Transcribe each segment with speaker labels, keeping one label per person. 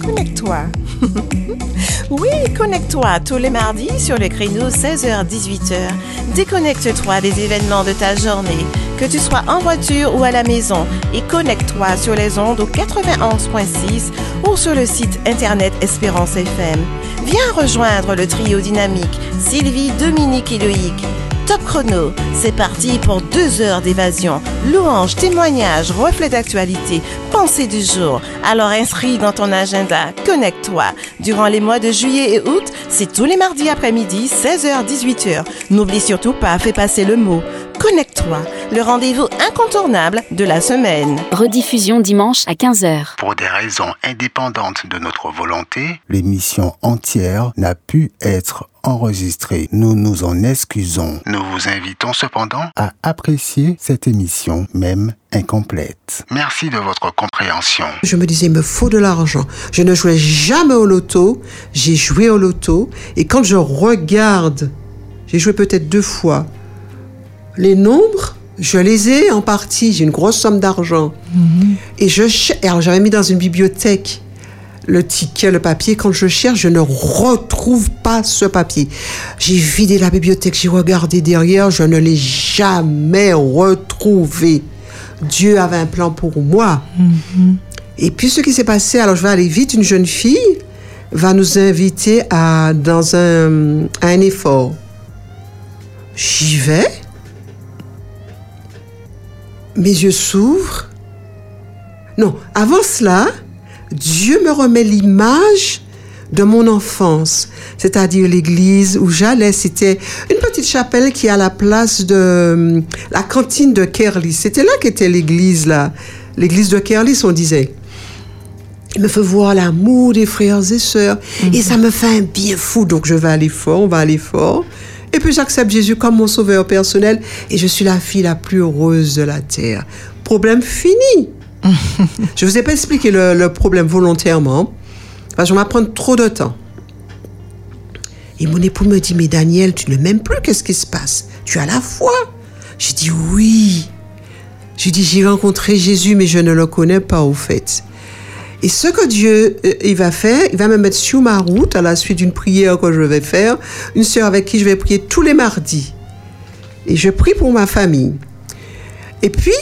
Speaker 1: connecte-toi. oui, connecte-toi tous les mardis sur le créneau 16h-18h. Déconnecte-toi des événements de ta journée, que tu sois en voiture ou à la maison, et connecte-toi sur les ondes au 91.6 ou sur le site internet Espérance FM. Viens rejoindre le trio dynamique Sylvie, Dominique et Loïc. Top chrono, c'est parti pour deux heures d'évasion. Louanges, témoignages, reflets d'actualité, pensée du jour. Alors inscris dans ton agenda, connecte-toi. Durant les mois de juillet et août, c'est tous les mardis après-midi, 16h-18h. N'oublie surtout pas, fais passer le mot. Connecte-toi, le rendez-vous incontournable de la semaine.
Speaker 2: Rediffusion dimanche à 15h.
Speaker 3: Pour des raisons indépendantes de notre volonté, l'émission entière n'a pu être enregistrée. Nous nous en excusons. Nous vous invitons cependant à apprécier cette émission, même incomplète. Merci de votre compréhension.
Speaker 4: Je me disais, il me faut de l'argent. Je ne jouais jamais au loto. J'ai joué au loto. Et quand je regarde, j'ai joué peut-être deux fois, les nombres, je les ai en partie. J'ai une grosse somme d'argent. Et je alors j'avais mis dans une bibliothèque le ticket, le papier. Quand je cherche, je ne retrouve pas ce papier. J'ai vidé la bibliothèque, j'ai regardé derrière, je ne l'ai jamais retrouvé. Dieu avait un plan pour moi. Et puis ce qui s'est passé, alors je vais aller vite, une jeune fille va nous inviter à, dans un, à un effort. J'y vais. Mes yeux s'ouvrent. Non, avant cela, Dieu me remet l'image de mon enfance, c'est-à-dire l'église où j'allais. C'était une petite chapelle qui est à la place de euh, la cantine de Kerlis. C'était là qu'était l'église, là. L'église de Kerlis, on disait. Il me fait voir l'amour des frères et sœurs. Et ça me fait un bien fou. Donc je vais aller fort, on va aller fort. Et puis j'accepte Jésus comme mon sauveur personnel. Et je suis la fille la plus heureuse de la terre. Problème fini. je vous ai pas expliqué le, le problème volontairement. Parce que je vais prendre trop de temps. Et mon époux me dit, mais Daniel, tu ne m'aimes plus, qu'est-ce qui se passe? Tu as la foi? J'ai dit oui. J'ai dit, j'ai rencontré Jésus, mais je ne le connais pas au fait. Et ce que Dieu euh, il va faire, il va me mettre sur ma route à la suite d'une prière que je vais faire, une sœur avec qui je vais prier tous les mardis. Et je prie pour ma famille. Et puis,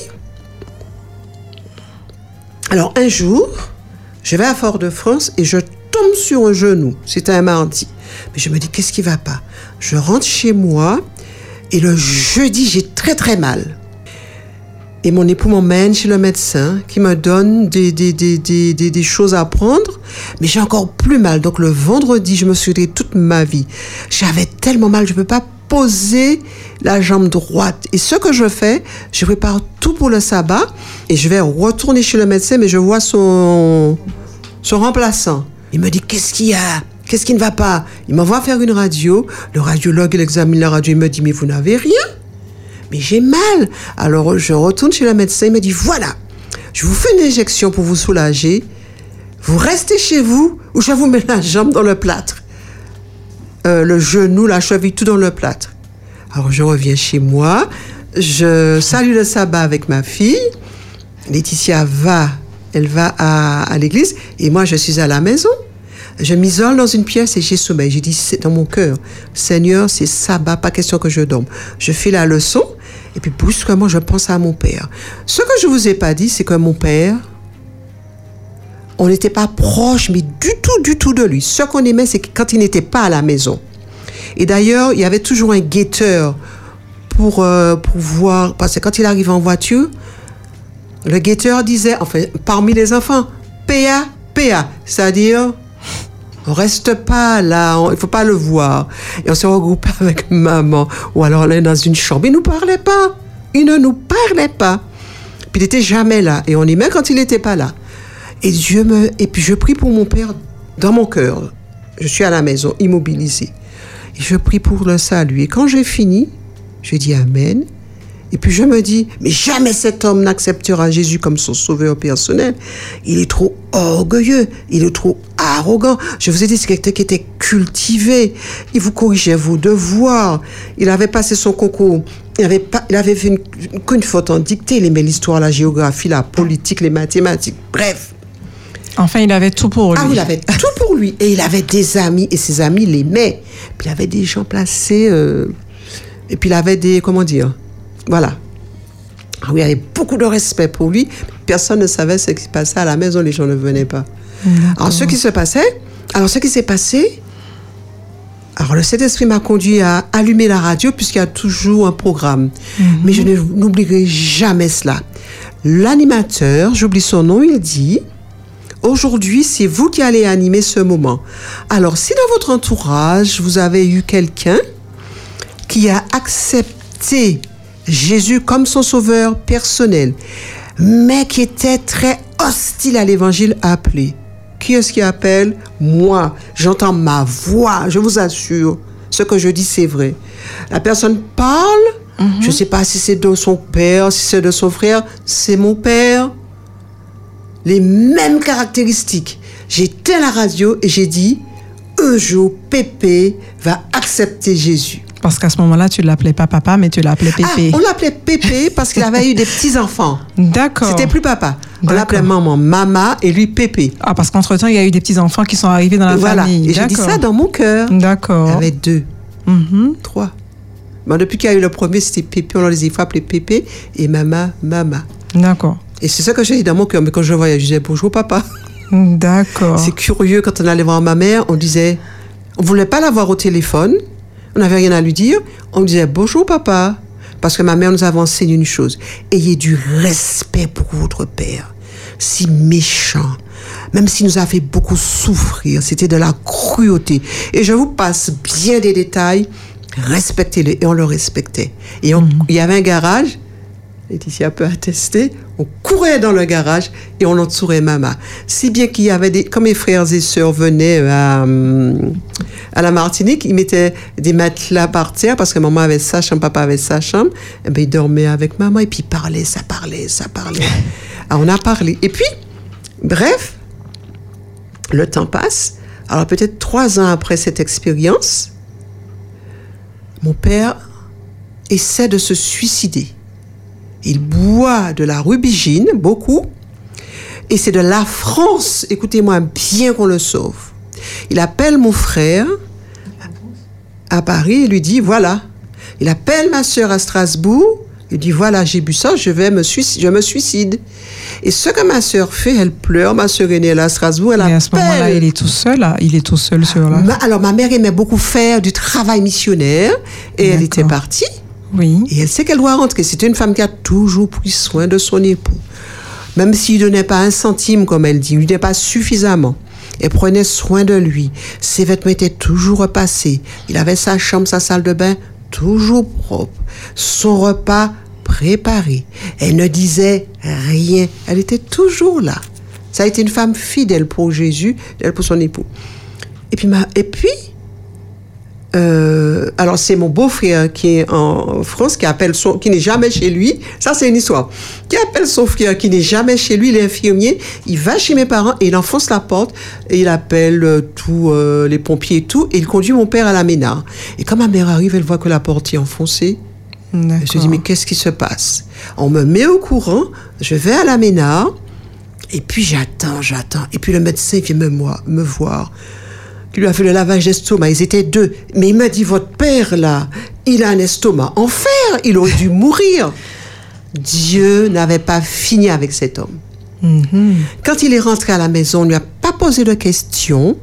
Speaker 4: alors un jour, je vais à Fort-de-France et je tombe sur un genou. C'était un mardi. Mais je me dis, qu'est-ce qui va pas? Je rentre chez moi et le jeudi, j'ai très très mal. Et mon époux m'emmène chez le médecin qui me donne des, des, des, des, des, choses à prendre, mais j'ai encore plus mal. Donc le vendredi, je me suis dit toute ma vie, j'avais tellement mal, je ne peux pas poser la jambe droite. Et ce que je fais, je prépare tout pour le sabbat et je vais retourner chez le médecin, mais je vois son, son remplaçant. Il me dit, qu'est-ce qu'il y a? Qu'est-ce qui ne va pas? Il m'envoie faire une radio. Le radiologue, il examine la radio, il me dit, mais vous n'avez rien? Mais j'ai mal. Alors je retourne chez le médecin, il me dit, voilà, je vous fais une injection pour vous soulager. Vous restez chez vous ou je vous mets la jambe dans le plâtre. Euh, le genou, la cheville, tout dans le plâtre. Alors je reviens chez moi, je salue le sabbat avec ma fille. Laetitia va, elle va à, l'église et moi je suis à la maison. Je m'isole dans une pièce et j'ai sommeil. J'ai dit c'est dans mon cœur, Seigneur, c'est sabbat, pas question que je dorme. Je fais la leçon et puis brusquement je pense à mon père. Ce que je vous ai pas dit, c'est que mon père, on n'était pas proche, mais du tout, du tout de lui. Ce qu'on aimait, c'est quand il n'était pas à la maison. Et d'ailleurs, il y avait toujours un guetteur pour, euh, pour voir, parce que quand il arrivait en voiture, le guetteur disait, enfin, parmi les enfants, PA, PA, c'est-à-dire, on reste pas là, on- il faut pas le voir. Et on se regroupait avec maman, ou alors on est dans une chambre. Il nous parlait pas. Il ne nous parlait pas. Puis il était jamais là. Et on aimait quand il n'était pas là. Et Dieu me, et puis je prie pour mon père dans mon cœur. Je suis à la maison, immobilisée. Et je prie pour le salut. Et quand j'ai fini, je dis Amen. Et puis je me dis, mais jamais cet homme n'acceptera Jésus comme son sauveur personnel. Il est trop orgueilleux, il est trop arrogant. Je vous ai dit, c'est quelqu'un qui était cultivé. Il vous corrigeait vos devoirs. Il avait passé son concours. Il avait, pas, il avait fait une- qu'une faute en dictée. Il aimait l'histoire, la géographie, la politique, les mathématiques. Bref.
Speaker 5: Enfin, il avait tout pour lui.
Speaker 4: Ah, il avait tout pour lui. Et il avait des amis, et ses amis l'aimaient. Puis il avait des gens placés. euh, et puis il avait des. Comment dire Voilà. Ah oui, il avait beaucoup de respect pour lui. Personne ne savait ce qui se passait à la maison, les gens ne venaient pas. Alors, ce qui se passait. Alors, ce qui s'est passé. Alors, le Saint-Esprit m'a conduit à allumer la radio, puisqu'il y a toujours un programme. Mais je n'oublierai jamais cela. L'animateur, j'oublie son nom, il dit. Aujourd'hui, c'est vous qui allez animer ce moment. Alors, si dans votre entourage, vous avez eu quelqu'un qui a accepté Jésus comme son sauveur personnel, mais qui était très hostile à l'évangile, appelez. Qui est-ce qui appelle? Moi. J'entends ma voix, je vous assure. Ce que je dis, c'est vrai. La personne parle, je ne sais pas si c'est de son père, si c'est de son frère, c'est mon père les mêmes caractéristiques. J'éteins la radio et j'ai dit, un jour, Pépé va accepter Jésus.
Speaker 5: Parce qu'à ce moment-là, tu l'appelais pas papa, mais tu l'appelais Pépé.
Speaker 4: Ah, on l'appelait Pépé parce qu'il avait eu des petits-enfants.
Speaker 5: D'accord.
Speaker 4: C'était plus papa. On l'appelait maman, mama et lui Pépé.
Speaker 5: Ah, parce qu'entre-temps, il y a eu des petits-enfants qui sont arrivés dans la
Speaker 4: voilà.
Speaker 5: famille.
Speaker 4: Et j'ai dit ça dans mon cœur.
Speaker 5: D'accord.
Speaker 4: Il y avait deux,
Speaker 5: Mhm.
Speaker 4: trois. Bon, depuis qu'il y a eu le premier, c'était Pépé. On les a appelés Pépé et Mama, Mama.
Speaker 5: D'accord.
Speaker 4: Et c'est ça que j'ai dit dans mon cœur. Mais quand je voyais, je disais bonjour papa.
Speaker 5: D'accord.
Speaker 4: C'est curieux, quand on allait voir ma mère, on disait, on voulait pas la voir au téléphone, on n'avait rien à lui dire, on disait bonjour papa, parce que ma mère nous avait enseigné une chose, ayez du respect pour votre père, si méchant, même s'il nous a fait beaucoup souffrir, c'était de la cruauté. Et je vous passe bien des détails, respectez-le, et on le respectait. Et on- il y avait un garage, Laetitia peut attester, on courait dans le garage et on entourait maman. Si bien qu'il y avait des, quand mes frères et sœurs venaient euh, à, à la Martinique, ils mettaient des matelas par terre parce que maman avait sa chambre, papa avait sa chambre. Et ben, ils dormaient avec maman et puis ils parlaient, ça parlait, ça parlait. Ah, on a parlé. Et puis, bref, le temps passe. Alors peut-être trois ans après cette expérience, mon père essaie de se suicider. Il boit de la rubigine, beaucoup, et c'est de la France, écoutez-moi bien qu'on le sauve. Il appelle mon frère à Paris et lui dit, voilà. Il appelle ma sœur à Strasbourg, il dit, voilà, j'ai bu ça, je vais me suicide, je me suicide. Et ce que ma sœur fait, elle pleure, ma sœur aînée elle est à Strasbourg, elle
Speaker 5: Et à ce moment-là, il est tout seul. là. Il est tout seul sur la.
Speaker 4: Ma- alors, ma mère aimait beaucoup faire du travail missionnaire et elle était partie.
Speaker 5: Oui.
Speaker 4: Et elle sait qu'elle doit rentrer. C'est une femme qui a toujours pris soin de son époux. Même s'il ne donnait pas un centime, comme elle dit, il ne donnait pas suffisamment. Elle prenait soin de lui. Ses vêtements étaient toujours repassés. Il avait sa chambre, sa salle de bain toujours propre. Son repas préparé. Elle ne disait rien. Elle était toujours là. Ça a été une femme fidèle pour Jésus, fidèle pour son époux. Et puis, ma, et puis euh, alors c'est mon beau-frère qui est en France, qui appelle son, qui n'est jamais chez lui. Ça c'est une histoire. Qui appelle son frère qui n'est jamais chez lui, il est infirmier. Il va chez mes parents et il enfonce la porte et il appelle euh, tous euh, les pompiers et tout et il conduit mon père à la ménard. Et quand ma mère arrive, elle voit que la porte est enfoncée. Elle se dit mais qu'est-ce qui se passe? On me met au courant. Je vais à la ménard et puis j'attends, j'attends. Et puis le médecin vient me, moi, me voir qui lui a fait le lavage d'estomac. Ils étaient deux. Mais il m'a dit, votre père, là, il a un estomac en fer. Il aurait dû mourir. Dieu n'avait pas fini avec cet homme. Quand il est rentré à la maison, on ne lui a pas posé de questions.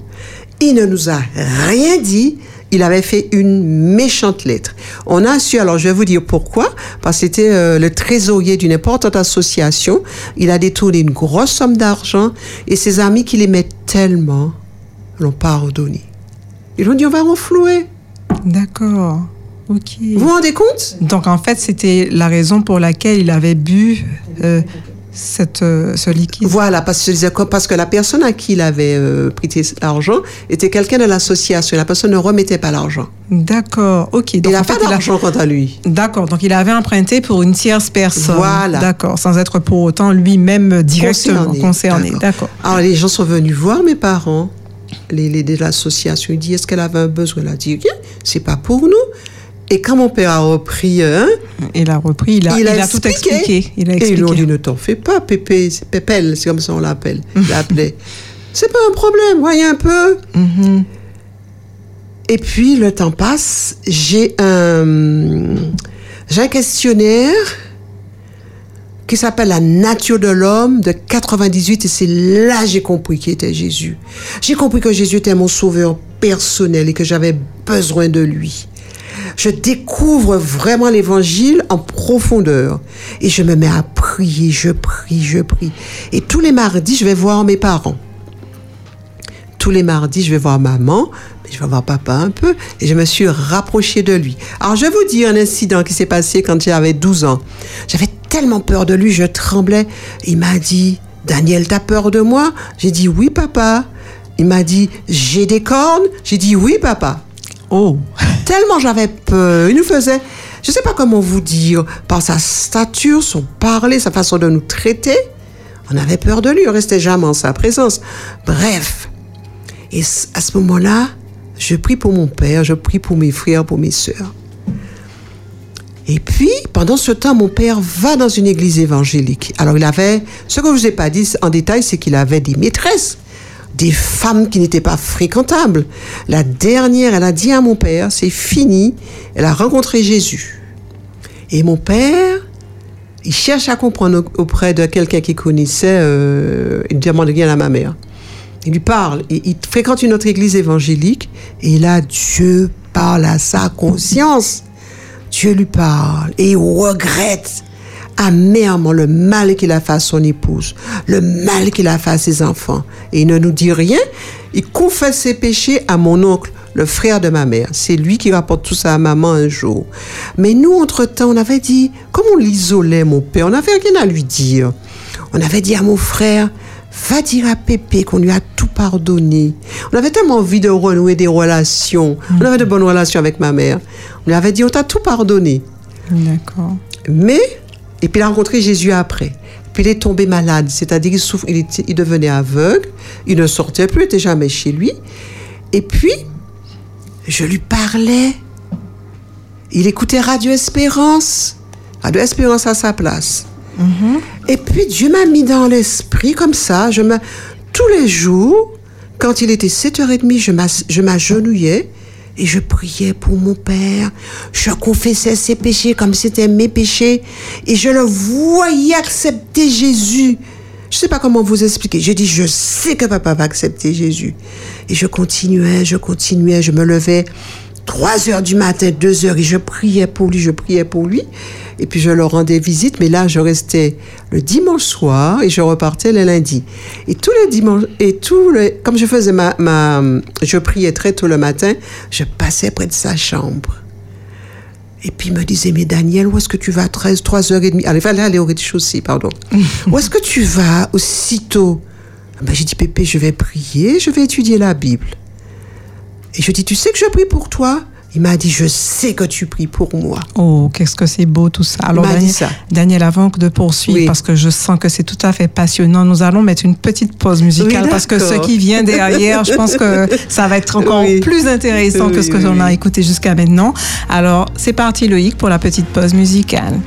Speaker 4: Il ne nous a rien dit. Il avait fait une méchante lettre. On a su, alors je vais vous dire pourquoi, parce que c'était euh, le trésorier d'une importante association. Il a détourné une grosse somme d'argent et ses amis qui l'aimaient tellement l'ont pardonné. Ils ont dit on va renflouer.
Speaker 5: D'accord. Ok.
Speaker 4: Vous vous rendez compte?
Speaker 5: Donc en fait, c'était la raison pour laquelle il avait bu euh, cette, euh, ce liquide.
Speaker 4: Voilà, parce que, parce que la personne à qui il avait euh, prêté l'argent était quelqu'un de l'association. La personne ne remettait pas l'argent.
Speaker 5: D'accord. Ok.
Speaker 4: Il n'a pas d'argent quant à lui.
Speaker 5: D'accord. Donc il avait emprunté pour une tierce personne.
Speaker 4: Voilà.
Speaker 5: D'accord. Sans être pour autant lui-même directement
Speaker 4: Concerné.
Speaker 5: concerné. D'accord.
Speaker 4: Alors les gens sont venus voir mes parents, les, les de l'association. Ils disent est-ce qu'elle avait un besoin? Elle a dit rien, c'est pas pour nous. Et quand mon père a repris un,
Speaker 5: Il a repris. Il a, il a tout expliqué. Il a
Speaker 4: Et ils lui ont dit ne t'en fais pas, Pépé, c'est Pépelle, c'est comme ça on l'appelle. Il l'appelait. C'est pas un problème, voyez un peu.
Speaker 5: Mhm.
Speaker 4: Et puis le temps passe, j'ai un, j'ai un questionnaire qui s'appelle La nature de l'homme de 98 et c'est là j'ai compris qui était Jésus. J'ai compris que Jésus était mon sauveur personnel et que j'avais besoin de lui. Je découvre vraiment l'évangile en profondeur et je me mets à prier, je prie, je prie. Et tous les mardis, je vais voir mes parents tous les mardis, je vais voir maman, je vais voir papa un peu, et je me suis rapprochée de lui. Alors, je vais vous dire un incident qui s'est passé quand j'avais 12 ans. J'avais tellement peur de lui, je tremblais. Il m'a dit, Daniel, t'as peur de moi? J'ai dit, oui, papa. Il m'a dit, j'ai des cornes? J'ai dit, oui, papa.
Speaker 5: Oh,
Speaker 4: Tellement j'avais peur. Il nous faisait, je sais pas comment vous dire, par sa stature, son parler, sa façon de nous traiter. On avait peur de lui, on restait jamais en sa présence. Bref. Et à ce moment-là, je prie pour mon père, je prie pour mes frères, pour mes sœurs. Et puis, pendant ce temps, mon père va dans une église évangélique. Alors, il avait, ce que je vous ai pas dit en détail, c'est qu'il avait des maîtresses, des femmes qui n'étaient pas fréquentables. La dernière, elle a dit à mon père, c'est fini, elle a rencontré Jésus. Et mon père, il cherche à comprendre au- auprès de quelqu'un qui connaissait, euh, il demande bien à ma mère. Il lui parle, il, il fréquente une autre église évangélique, et là, Dieu parle à sa conscience. Dieu lui parle et il regrette amèrement le mal qu'il a fait à son épouse, le mal qu'il a fait à ses enfants. Et il ne nous dit rien. Il confesse ses péchés à mon oncle, le frère de ma mère. C'est lui qui rapporte tout ça à maman un jour. Mais nous, entre-temps, on avait dit, comme on l'isolait, mon père, on n'avait rien à lui dire. On avait dit à mon frère, va dire à Pépé qu'on lui a pardonné. On avait tellement envie de renouer des relations. On avait de bonnes relations avec ma mère. On lui avait dit, on t'a tout pardonné.
Speaker 5: d'accord.
Speaker 4: Mais, et puis il a rencontré Jésus après. Puis il est tombé malade, c'est-à-dire qu'il souffre, il, était- il devenait aveugle, il ne sortait plus, il n'était jamais chez lui. Et puis, je lui parlais. Il écoutait Radio Espérance. Radio Espérance à sa place. Et puis Dieu m'a mis dans l'esprit comme ça. Je me, tous les jours, quand il était 7h30, je je m'agenouillais et je priais pour mon père. Je confessais ses péchés comme c'était mes péchés. Et je le voyais accepter Jésus. Je sais pas comment vous expliquer. J'ai dit, je sais que papa va accepter Jésus. Et je continuais, je continuais, je me levais 3 heures du matin, 2 heures, et je priais pour lui, je priais pour lui. Et puis je leur rendais visite, mais là, je restais le dimanche soir et je repartais le lundi. Et tous les dimanches, et tous les, comme je faisais ma, ma, je priais très tôt le matin, je passais près de sa chambre. Et puis il me disait, mais Daniel, où est-ce que tu vas à 13, 3h30 Allez, fallait aller au rez-de-chaussée, pardon. où est-ce que tu vas aussitôt? Ben, J'ai dit, Pépé, je vais prier, je vais étudier la Bible. Et je dis, tu sais que je prie pour toi? Il m'a dit, je sais que tu pries pour moi.
Speaker 5: Oh, qu'est-ce que c'est beau tout ça. Alors, Daniel,
Speaker 4: ça.
Speaker 5: Daniel, avant de poursuivre,
Speaker 4: Oui.
Speaker 5: parce que je sens que c'est tout à fait passionnant, nous allons mettre une petite pause musicale
Speaker 4: Oui,
Speaker 5: parce que ce qui vient derrière, je pense que ça va être encore
Speaker 4: Oui.
Speaker 5: plus intéressant que ce que l'on a écouté jusqu'à maintenant. Alors, c'est parti Loïc pour la petite pause musicale.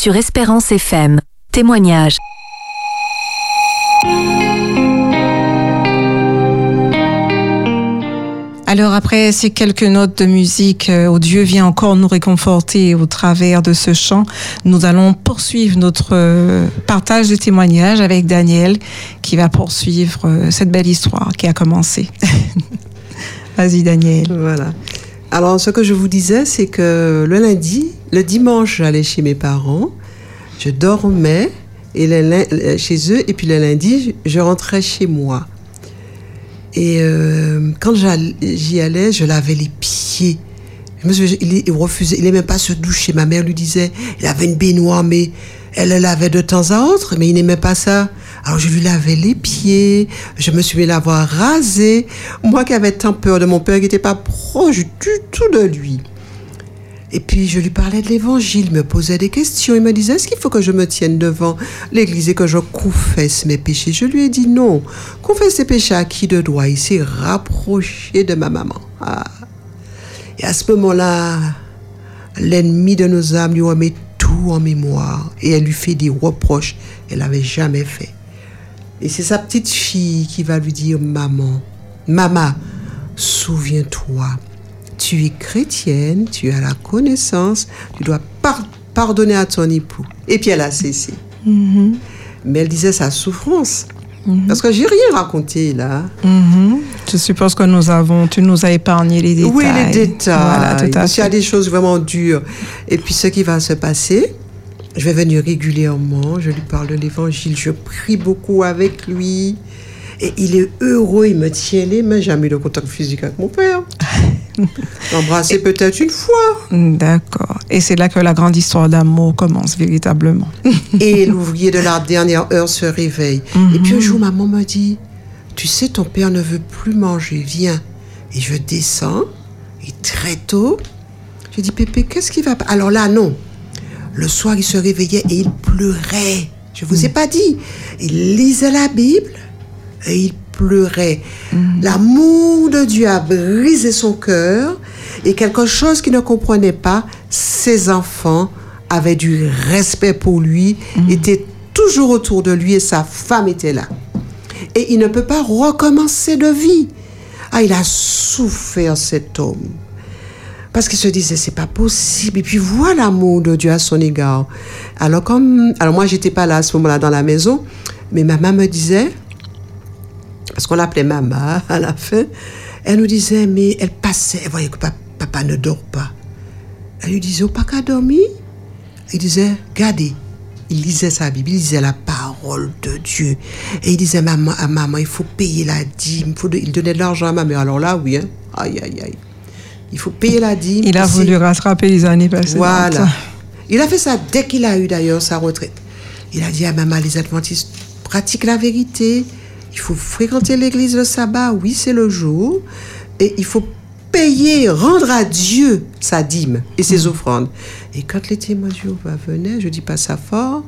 Speaker 6: Sur
Speaker 2: Espérance FM.
Speaker 7: Témoignage.
Speaker 5: Alors après ces quelques notes de musique, où Dieu vient encore nous réconforter au travers de ce chant, nous allons poursuivre notre euh, partage de témoignages avec Daniel qui va poursuivre euh, cette belle histoire qui a commencé. Vas-y Daniel.
Speaker 4: Voilà. Alors, ce que je vous disais, c'est que le lundi, le dimanche, j'allais chez mes parents, je dormais chez eux, et puis le lundi, je rentrais chez moi. Et euh, quand j'y allais, je lavais les pieds. Il, refusait, il n'aimait pas se doucher. Ma mère lui disait, il avait une baignoire, mais elle le lavait de temps à autre, mais il n'aimait pas ça. Alors je lui lavais les pieds, je me suis l'avoir rasé. Moi qui avais tant peur de mon père qui n'était pas proche du tout de lui. Et puis je lui parlais de l'évangile, il me posait des questions. Il me disait, est-ce qu'il faut que je me tienne devant l'église et que je confesse mes péchés? Je lui ai dit non. Confesse ses péchés à qui de droit? Il s'est rapproché de ma maman. Ah. Et à ce moment-là, l'ennemi de nos âmes lui remet tout en mémoire et elle lui fait des reproches qu'elle n'avait jamais fait. Et c'est sa petite fille qui va lui dire, maman, maman, souviens-toi, tu es chrétienne, tu as la connaissance, tu dois par- pardonner à ton époux. Et puis elle a cessé. Mais elle disait sa souffrance. Parce que j'ai rien raconté là.
Speaker 5: Mhm. Je suppose que nous avons, tu nous as épargné les détails.
Speaker 4: Oui, les détails.
Speaker 5: Voilà, tout à
Speaker 4: y a des choses vraiment dures. Et puis ce qui va se passer, je vais venir régulièrement, je lui parle de l'évangile, je prie beaucoup avec lui. Et il est heureux, il me tient les mains. J'ai jamais eu de contact physique avec mon père. L'embrasser peut-être une fois.
Speaker 5: D'accord. Et c'est là que la grande histoire d'amour commence véritablement.
Speaker 4: Et l'ouvrier de la dernière heure se réveille. Et puis un jour, maman me dit, tu sais, ton père ne veut plus manger, viens. Et je descends, et très tôt, je dis, Pépé, qu'est-ce qui va pas? Alors là, non. Le soir, il se réveillait et il pleurait. Je vous ai pas dit. Il lisait la Bible et il pleurait. L'amour de Dieu a brisé son cœur et quelque chose qu'il ne comprenait pas, ses enfants avaient du respect pour lui, étaient toujours autour de lui et sa femme était là. Et il ne peut pas recommencer de vie. Ah, il a souffert cet homme. Parce qu'il se disait, c'est pas possible. Et puis voilà l'amour de Dieu à son égard. Alors, comme, alors moi, j'étais pas là à ce moment-là dans la maison, mais maman me disait, parce qu'on l'appelait maman à la fin, elle nous disait, mais elle passait, elle voyait que pa- papa ne dort pas. Elle lui disait, oh, pas qu'à dormir. Il disait, regardez, il lisait sa Bible, il lisait la parole de Dieu. Et il disait, maman, à maman, il faut payer la dîme. Il, faut il donnait de l'argent à ma mère. Alors là, oui, hein. Aïe, aïe, aïe. Il faut payer la dîme.
Speaker 5: Il a voulu rattraper les années passées.
Speaker 4: voilà. Il a fait ça dès qu'il a eu d'ailleurs sa retraite. Il a dit à maman, les adventistes pratiquent la vérité. Il faut fréquenter l'église le sabbat, oui, c'est le jour. Et il faut payer, rendre à Dieu sa dîme et ses offrandes. Et quand les témoins de Jéhovah venaient, je dis pas ça fort,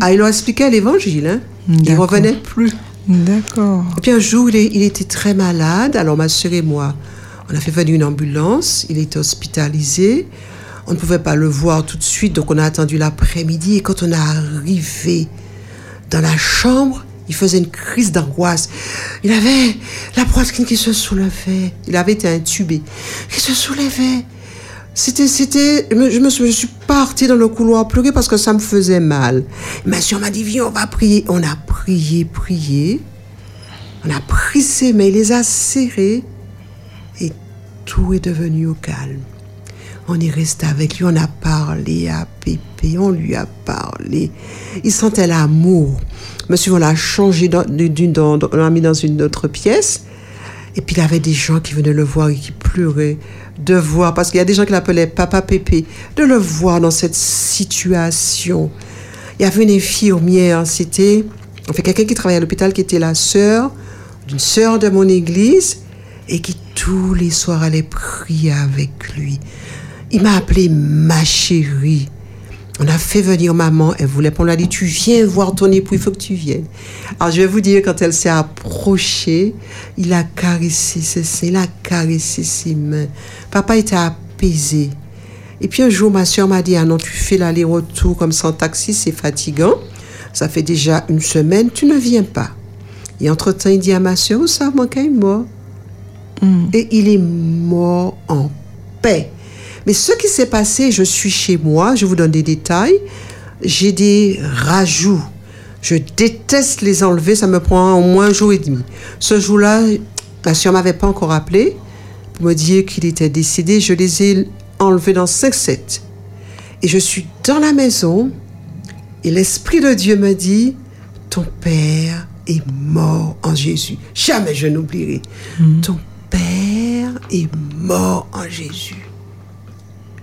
Speaker 4: ah, il leur expliquait l'évangile. Hein. Il
Speaker 5: D'accord.
Speaker 4: revenait plus.
Speaker 5: D'accord.
Speaker 4: Et puis un jour, il, est- il était très malade. Alors ma soeur et moi, on a fait venir une ambulance. Il était hospitalisé. On ne pouvait pas le voir tout de suite, donc on a attendu l'après-midi. Et quand on est arrivé dans la chambre, il faisait une crise d'angoisse. Il avait la poitrine qui se soulevait. Il avait été intubé. Qui se soulevait. C'était, c'était, je me, suis partie dans le couloir pleurer parce que ça me faisait mal. Ma soeur m'a dit, viens, on va prier. On a prié, prié. On a pris ses mains, il les a serrés tout est devenu au calme. On est resté avec lui, on a parlé à Pépé, on lui a parlé. Il sentait l'amour. Monsieur, on l'a changé, dans- dans- on l'a mis dans une autre pièce. Et puis il avait des gens qui venaient le voir et qui pleuraient de voir, parce qu'il y a des gens qui l'appelaient Papa Pépé, de le voir dans cette situation. Il y avait une infirmière, c'était enfin, quelqu'un qui travaillait à l'hôpital, qui était la sœur d'une sœur de mon église et qui tous les soirs allait prier avec lui. Il m'a appelé ma chérie. On a fait venir maman, elle voulait pas, on lui dit, tu viens voir ton époux, il faut que tu viennes. Alors je vais vous dire, quand elle s'est approchée, il a caressé ses seins, il a caressé ses mains. Papa était apaisé. Et puis un jour, ma soeur m'a dit, ah non, tu fais l'aller-retour comme en taxi, c'est fatigant. Ça fait déjà une semaine, tu ne viens pas. Et entre-temps, il dit à ma soeur, où ça, mon est mort. Et il est mort en paix. Mais ce qui s'est passé, je suis chez moi, je vous donne des détails, j'ai des rajouts. Je déteste les enlever, ça me prend au moins un jour et demi. Ce jour-là, ma soeur m'avait pas encore appelé pour me dire qu'il était décédé. Je les ai enlevés dans 5-7. Et je suis dans la maison et l'Esprit de Dieu me dit, ton Père est mort en Jésus. Jamais je n'oublierai. Ton Père est mort en Jésus.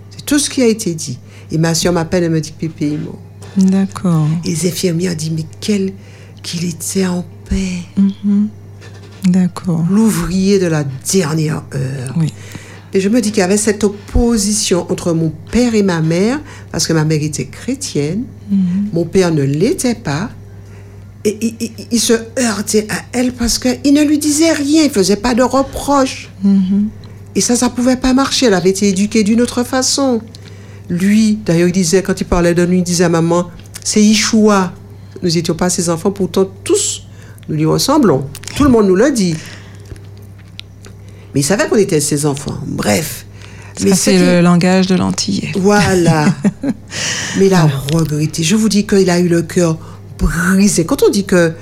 Speaker 4: C'est tout ce qui a été dit. Et ma soeur m'appelle et me dit Pépé est mort.
Speaker 5: D'accord.
Speaker 4: Et les infirmières disent, mais quel qu'il était en paix.
Speaker 5: D'accord.
Speaker 4: L'ouvrier de la dernière heure.
Speaker 5: Oui.
Speaker 4: Et je me dis qu'il y avait cette opposition entre mon père et ma mère, parce que ma mère était chrétienne, mon père ne l'était pas, et il, se heurtait à elle parce qu'il ne lui disait rien, il faisait pas de reproches. Et ça, ça pouvait pas marcher, elle avait été éduquée d'une autre façon. Lui, d'ailleurs, il disait, quand il parlait de lui, il disait à maman, c'est Yeshua. Nous n'étions pas ses enfants, pourtant tous, nous lui ressemblons. Tout le monde nous l'a dit. Mais il savait qu'on était ses enfants. Bref.
Speaker 5: Ça,
Speaker 4: ce
Speaker 5: c'est le langage de l'antillais.
Speaker 4: Voilà. Mais il a regretté. Je vous dis qu'il a eu le cœur brisé. Quand on dit que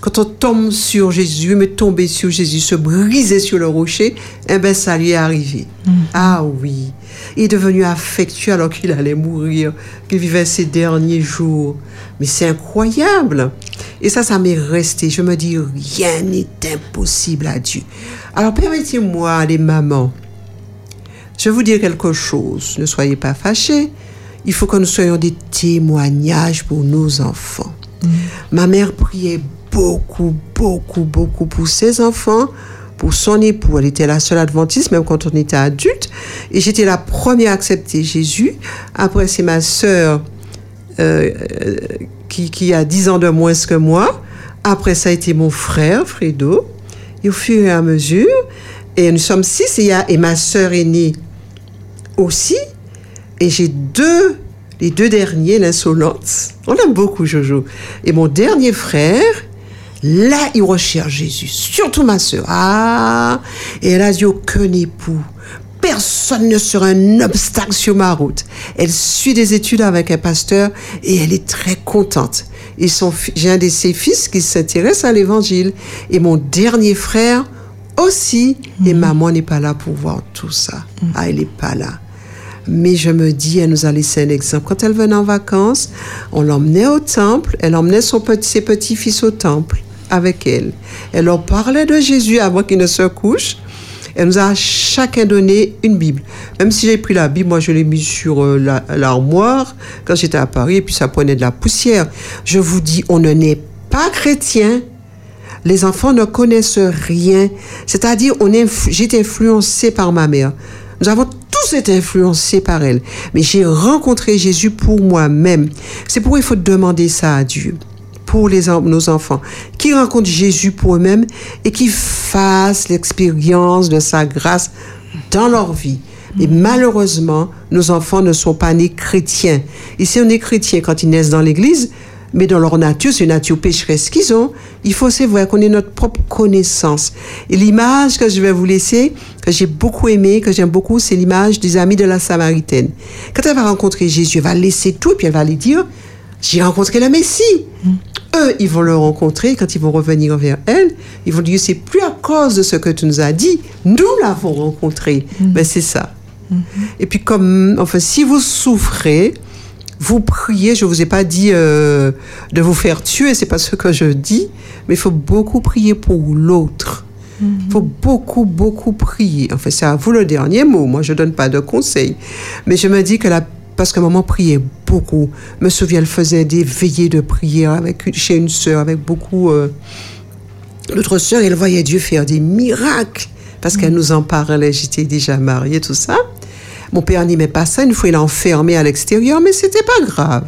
Speaker 4: quand on tombe sur Jésus, mais tomber sur Jésus, se briser sur le rocher, eh ben ça lui est arrivé. Ah oui. Il est devenu affectueux alors qu'il allait mourir, qu'il vivait ses derniers jours. Mais c'est incroyable. Et ça, ça m'est resté. Je me dis, rien n'est impossible à Dieu. Alors permettez-moi, les mamans, je vais vous dire quelque chose. Ne soyez pas fâchés. Il faut que nous soyons des témoignages pour nos enfants. Ma mère priait beaucoup, beaucoup, beaucoup pour ses enfants, pour son époux. Elle était la seule adventiste, même quand on était adulte. Et j'étais la première à accepter Jésus. Après, c'est ma sœur euh, qui, a 10 ans de moins que moi. Après, ça a été mon frère, Fredo. Et au fur et à mesure, et nous sommes six, et, y a- et ma sœur aînée aussi. Et j'ai deux, les deux derniers, l'insolence. On aime beaucoup Jojo. Et mon dernier frère, là, il recherche Jésus. Surtout ma sœur. Ah, et elle a dit aucun époux. Personne ne sera un obstacle sur ma route. Elle suit des études avec un pasteur et elle est très contente. Et son, fi- j'ai un de ses fils qui s'intéresse à l'évangile. Et mon dernier frère aussi. Et maman n'est pas là pour voir tout ça. Ah, elle n'est pas là. Mais je me dis, elle nous a laissé un exemple. Quand elle venait en vacances, on l'emmenait au temple, elle emmenait ses petits-fils au temple avec elle. Elle leur parlait de Jésus avant qu'ils ne se couchent. Elle nous a chacun donné une Bible. Même si j'ai pris la Bible, moi je l'ai mise sur euh, la- l'armoire quand j'étais à Paris et puis ça prenait de la poussière. Je vous dis, on ne n'est pas chrétien. Les enfants ne connaissent rien. C'est-à-dire, j'ai été influencée par ma mère. Nous avons tous été influencés par elle. Mais j'ai rencontré Jésus pour moi-même. C'est pourquoi il faut demander ça à Dieu. Pour les, nos enfants. Qui rencontrent Jésus pour eux-mêmes et qui fassent l'expérience de sa grâce dans leur vie. Mais malheureusement, nos enfants ne sont pas nés chrétiens. Et si on est chrétien quand ils naissent dans l'église, mais dans leur nature, c'est une nature pécheresse qu'ils ont. Il faut vrai qu'on ait notre propre connaissance. Et l'image que je vais vous laisser, que j'ai beaucoup aimé, que j'aime beaucoup, c'est l'image des amis de la Samaritaine. Quand elle va rencontrer Jésus, elle va laisser tout et puis elle va lui dire, j'ai rencontré le Messie. Eux, ils vont le rencontrer quand ils vont revenir vers elle. Ils vont dire, c'est plus à cause de ce que tu nous as dit, nous l'avons rencontré. Ben, c'est ça. Et puis comme, enfin, si vous souffrez, vous priez. Je vous ai pas dit euh, de vous faire tuer, c'est pas ce que je dis, mais il faut beaucoup prier pour l'autre. Il faut beaucoup, beaucoup prier. Enfin, c'est à vous le dernier mot. Moi, je donne pas de conseils. Mais je me dis que la parce que maman priait beaucoup. Je me souviens, elle faisait des veillées de prière avec, chez une sœur, avec beaucoup euh, d'autres sœurs. Elle voyait Dieu faire des miracles parce qu'elle nous en parlait. J'étais déjà mariée, tout ça. Mon père n'aimait pas ça. Une fois, il l'a enfermé à l'extérieur, mais c'était pas grave.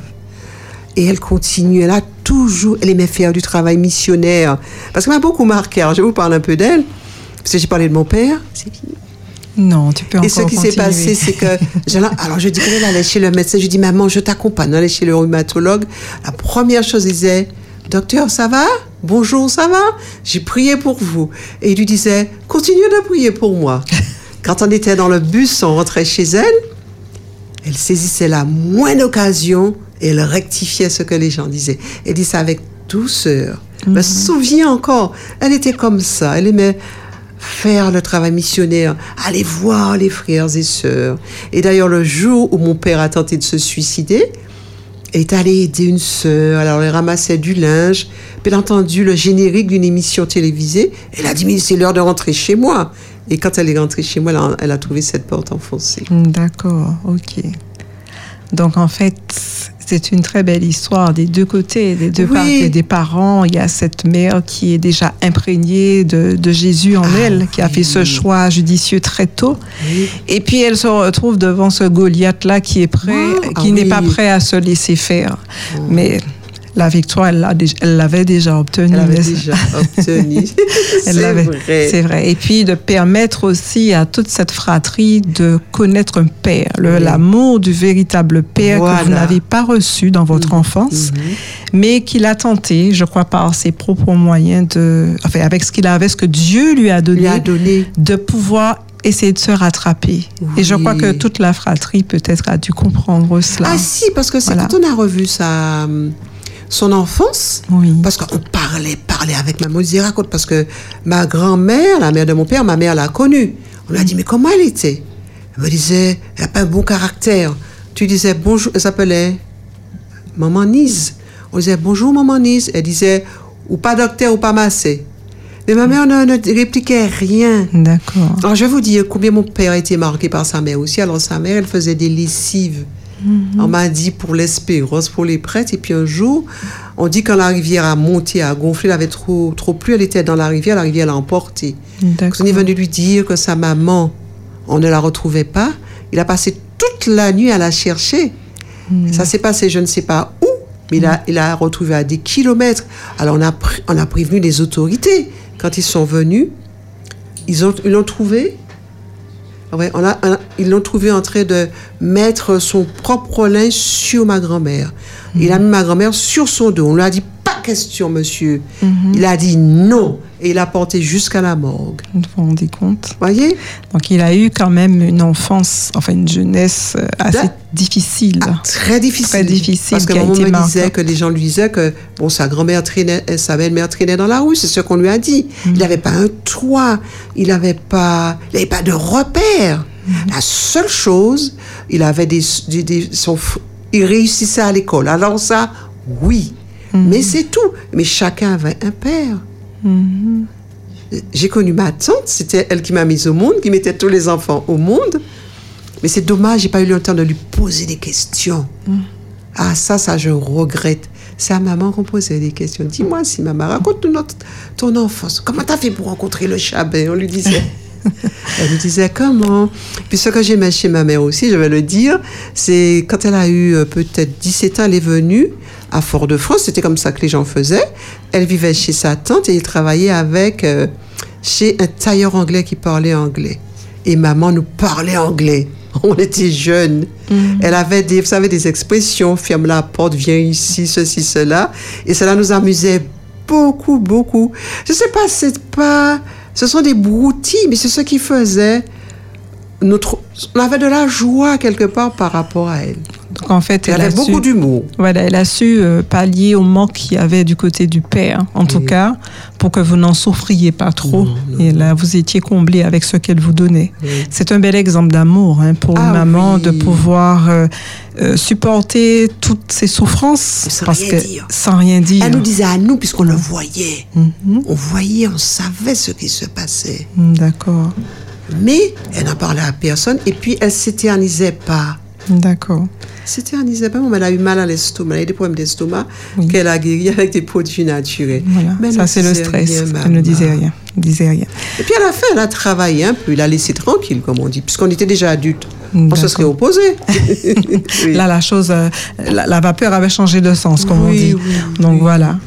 Speaker 4: Et elle continue. Elle a toujours, elle aimait faire du travail missionnaire. Parce qu'elle m'a beaucoup marqué. Alors, je vous parle un peu d'elle. Parce que j'ai parlé de mon père.
Speaker 5: Non, tu peux encore
Speaker 4: Et ce qui s'est passé, c'est que. alors, je dis qu'elle allait chez le médecin. Je dis, maman, je t'accompagne. Elle allait chez le rhumatologue. La première chose, il disait, docteur, ça va? Bonjour, ça va? J'ai prié pour vous. Et il lui disait, continuez de prier pour moi. Quand on était dans le bus, on rentrait chez elle. Elle saisissait la moindre occasion et elle rectifiait ce que les gens disaient. Elle dit ça avec douceur. Je me souviens encore, elle était comme ça. Elle aimait faire le travail missionnaire, aller voir les frères et sœurs. Et d'ailleurs, le jour où mon père a tenté de se suicider, elle est allée aider une sœur. Alors, elle ramassait du linge. Puis, elle a entendu le générique d'une émission télévisée. Elle a dit, mais c'est l'heure de rentrer chez moi. Et quand elle est rentrée chez moi, elle a, elle a trouvé cette porte enfoncée.
Speaker 5: D'accord, ok. Donc en fait, c'est une très belle histoire des deux côtés, des deux
Speaker 4: Oui.
Speaker 5: parties des parents. Il y a cette mère qui est déjà imprégnée de, de Jésus en
Speaker 4: Ah
Speaker 5: elle, qui a fait ce choix judicieux très tôt.
Speaker 4: Oui.
Speaker 5: Et puis elle se retrouve devant ce Goliath-là qui est prêt,
Speaker 4: Ah,
Speaker 5: qui
Speaker 4: ah
Speaker 5: n'est pas prêt à se laisser faire. Mais la victoire, elle l'avait déjà obtenue.
Speaker 4: Elle avait
Speaker 5: mais-
Speaker 4: déjà obtenu.
Speaker 5: Elle
Speaker 4: c'est
Speaker 5: l'avait.
Speaker 4: vrai.
Speaker 5: C'est vrai. Et puis de permettre aussi à toute cette fratrie de connaître un père,
Speaker 4: Oui.
Speaker 5: l'amour du véritable père que vous n'avez pas reçu dans votre enfance,
Speaker 4: Mhm.
Speaker 5: mais qu'il a tenté, je crois, par ses propres moyens de, enfin, avec ce qu'il avait, ce que Dieu lui a donné,
Speaker 4: lui a donné.
Speaker 5: de pouvoir essayer de se rattraper. Et je crois que toute la fratrie peut-être a dû comprendre cela.
Speaker 4: Ah si, parce que c'est
Speaker 5: Voilà.
Speaker 4: quand on a revu sa, son enfance,
Speaker 5: Oui.
Speaker 4: parce qu'on parlait, parlait avec maman, on disait raconte, parce que ma grand-mère, la mère de mon père, ma mère l'a connue. On lui a dit, mais comment elle était? Elle me disait, elle n'a pas un bon caractère. Tu disais bonjour, elle s'appelait Maman Nise. On disait bonjour Maman Nise. Elle disait, ou pas docteur ou pas massé. Mais ma mère ne, ne répliquait rien.
Speaker 5: D'accord.
Speaker 4: Alors, je vais vous dire combien mon père été marqué par sa mère aussi. Alors, sa mère, elle faisait des lessives. On m'a dit pour l'espérance, pour les prêtres. Et puis, un jour, on dit quand la rivière a monté, a gonflé, elle avait trop, trop plu, elle était dans la rivière, la rivière l'a emportée.
Speaker 5: D'accord.
Speaker 4: On est venu lui dire que sa maman, on ne la retrouvait pas. Il a passé toute la nuit à la chercher. Ça s'est passé, je ne sais pas où, mais il a, il a retrouvé à des kilomètres. Alors on a, on a prévenu les autorités. Quand ils sont venus, ils ont- ils l'ont trouvé. Ah Ouais, on a, on a- ils l'ont trouvé en train de mettre son propre linge sur ma grand-mère. Il a mis ma grand-mère sur son dos. On lui a dit question, monsieur. Il a dit non et il a porté jusqu'à la morgue.
Speaker 5: Vous vous rendez compte
Speaker 4: Voyez?
Speaker 5: Donc il a eu quand même une enfance, enfin une jeunesse euh, assez difficile.
Speaker 4: Ah, très difficile.
Speaker 5: Très difficile,
Speaker 4: Parce que
Speaker 5: été
Speaker 4: me
Speaker 5: marquant.
Speaker 4: disait que les gens lui disaient que bon, sa grand-mère traînait, et sa belle-mère traînait dans la rue. C'est ce qu'on lui a dit.
Speaker 5: Mm.
Speaker 4: Il n'avait pas un toit. Il n'avait pas, il avait pas de repères.
Speaker 5: Mm.
Speaker 4: La seule chose, il avait des, des- des- son, il réussissait à l'école. Alors ça, oui.
Speaker 5: Mm.
Speaker 4: Mais c'est tout. Mais chacun avait un père. J'ai connu ma tante, c'était elle qui m'a mise au monde, qui mettait tous les enfants au monde. Mais c'est dommage, j'ai pas eu le temps de lui poser des questions. Ah, ça, ça, je regrette. C'est à maman qu'on posait des questions. Dis-moi si maman, raconte-nous notre- ton enfance. Comment t'as fait pour rencontrer le chabin? On lui disait. elle lui disait comment? Puis ce que j'aimais chez ma mère aussi, je vais le dire, c'est quand elle a eu euh, peut-être 17 ans, elle est venue à Fort-de-France. C'était comme ça que les gens faisaient. Elle vivait chez sa tante et elle travaillait avec, euh, chez un tailleur anglais qui parlait anglais. Et maman nous parlait anglais. On était jeunes. Elle avait des, vous savez, des expressions, ferme la porte, viens ici, ceci, cela. Et cela nous amusait beaucoup, beaucoup. Je sais pas, c'est pas, ce sont des broutilles, mais c'est ce qui faisait notre, on avait de la joie quelque part par rapport à elle.
Speaker 5: Donc en fait,
Speaker 4: Elle avait beaucoup
Speaker 5: su,
Speaker 4: d'humour.
Speaker 5: voilà, elle a su euh, pallier au manque qu'il y avait du côté du père, en tout cas, pour que vous n'en souffriez pas trop.
Speaker 4: Non, non,
Speaker 5: Et là, vous étiez comblé avec ce qu'elle vous donnait. C'est un bel exemple d'amour hein, pour une
Speaker 4: Ah
Speaker 5: maman
Speaker 4: oui.
Speaker 5: de pouvoir euh, euh, supporter toutes ses souffrances
Speaker 4: Sans
Speaker 5: parce
Speaker 4: rien
Speaker 5: que
Speaker 4: dire.
Speaker 5: sans rien dire.
Speaker 4: Elle nous disait à nous, puisqu'on le voyait.
Speaker 5: Mhm.
Speaker 4: On voyait, on savait ce qui se passait.
Speaker 5: D'accord,
Speaker 4: Mais elle n'en parlait à personne et puis elle s'éternisait pas.
Speaker 5: D'accord.
Speaker 4: S'éternisait pas, mais elle a eu mal à l'estomac, elle a eu des problèmes d'estomac
Speaker 5: Oui.
Speaker 4: qu'elle a guéri avec des produits naturels.
Speaker 5: Voilà.
Speaker 4: Mais elle
Speaker 5: Ça, c'est le stress.
Speaker 4: rien,
Speaker 5: elle ne disait rien. Elle disait rien.
Speaker 4: Et puis à la fin, elle a travaillé un peu, il a laissé tranquille, comme on dit, puisqu'on était déjà adultes. On se serait opposé. Oui.
Speaker 5: Là, la chose, euh, la, la vapeur avait changé de sens, comme on dit. Donc voilà.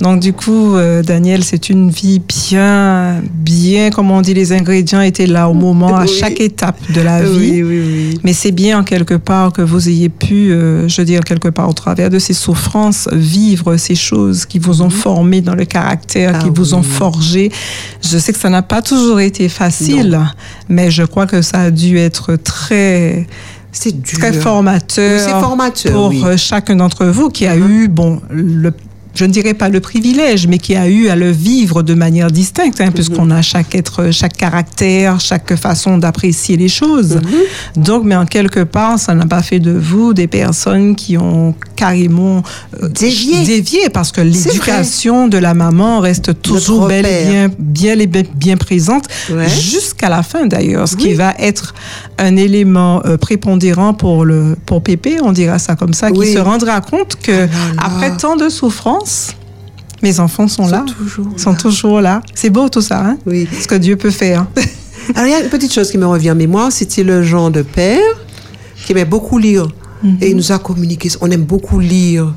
Speaker 5: Donc du coup, euh, Daniel, c'est une vie bien, bien, comme on dit, les ingrédients étaient là au moment, à
Speaker 4: Oui.
Speaker 5: chaque étape de la vie.
Speaker 4: oui, oui, oui.
Speaker 5: Mais c'est bien quelque part que vous ayez pu, euh, je veux dire quelque part au travers de ces souffrances, vivre ces choses qui vous ont formé dans le caractère,
Speaker 4: Mhm. Ah
Speaker 5: qui vous ont forgé. Je sais que ça n'a pas toujours été facile, mais je crois que ça a dû être très
Speaker 4: C'est
Speaker 5: très formateur,
Speaker 4: formateur,
Speaker 5: pour
Speaker 4: oui. Mhm.
Speaker 5: euh, chacun d'entre vous qui a eu, bon, le je ne dirais pas le privilège, mais qui a eu à le vivre de manière distincte, hein, puisqu'on a chaque être, chaque caractère, chaque façon d'apprécier les choses.
Speaker 4: Mhm.
Speaker 5: Donc, mais en quelque part, ça n'a pas fait de vous des personnes qui ont carrément euh,
Speaker 4: Dévié.
Speaker 5: dévié, parce que l'éducation de la maman reste toujours
Speaker 4: Notre
Speaker 5: bel et bien, bien, et bien, bien présente,
Speaker 4: Ouais.
Speaker 5: jusqu'à la fin d'ailleurs, ce qui va être un élément euh, prépondérant pour le pour Pépé, on dira ça comme ça,
Speaker 4: Oui.
Speaker 5: qui se rendra compte que
Speaker 4: Ah là là.
Speaker 5: après tant de mes enfants sont, là,
Speaker 4: toujours
Speaker 5: sont
Speaker 4: là.
Speaker 5: toujours là. C'est beau tout ça, hein?
Speaker 4: Oui.
Speaker 5: Ce que Dieu peut faire.
Speaker 4: Alors, il y a une petite chose qui me revient en mémoire, c'était le genre de père qui aimait beaucoup lire. Et il nous a communiqué, on aime beaucoup lire.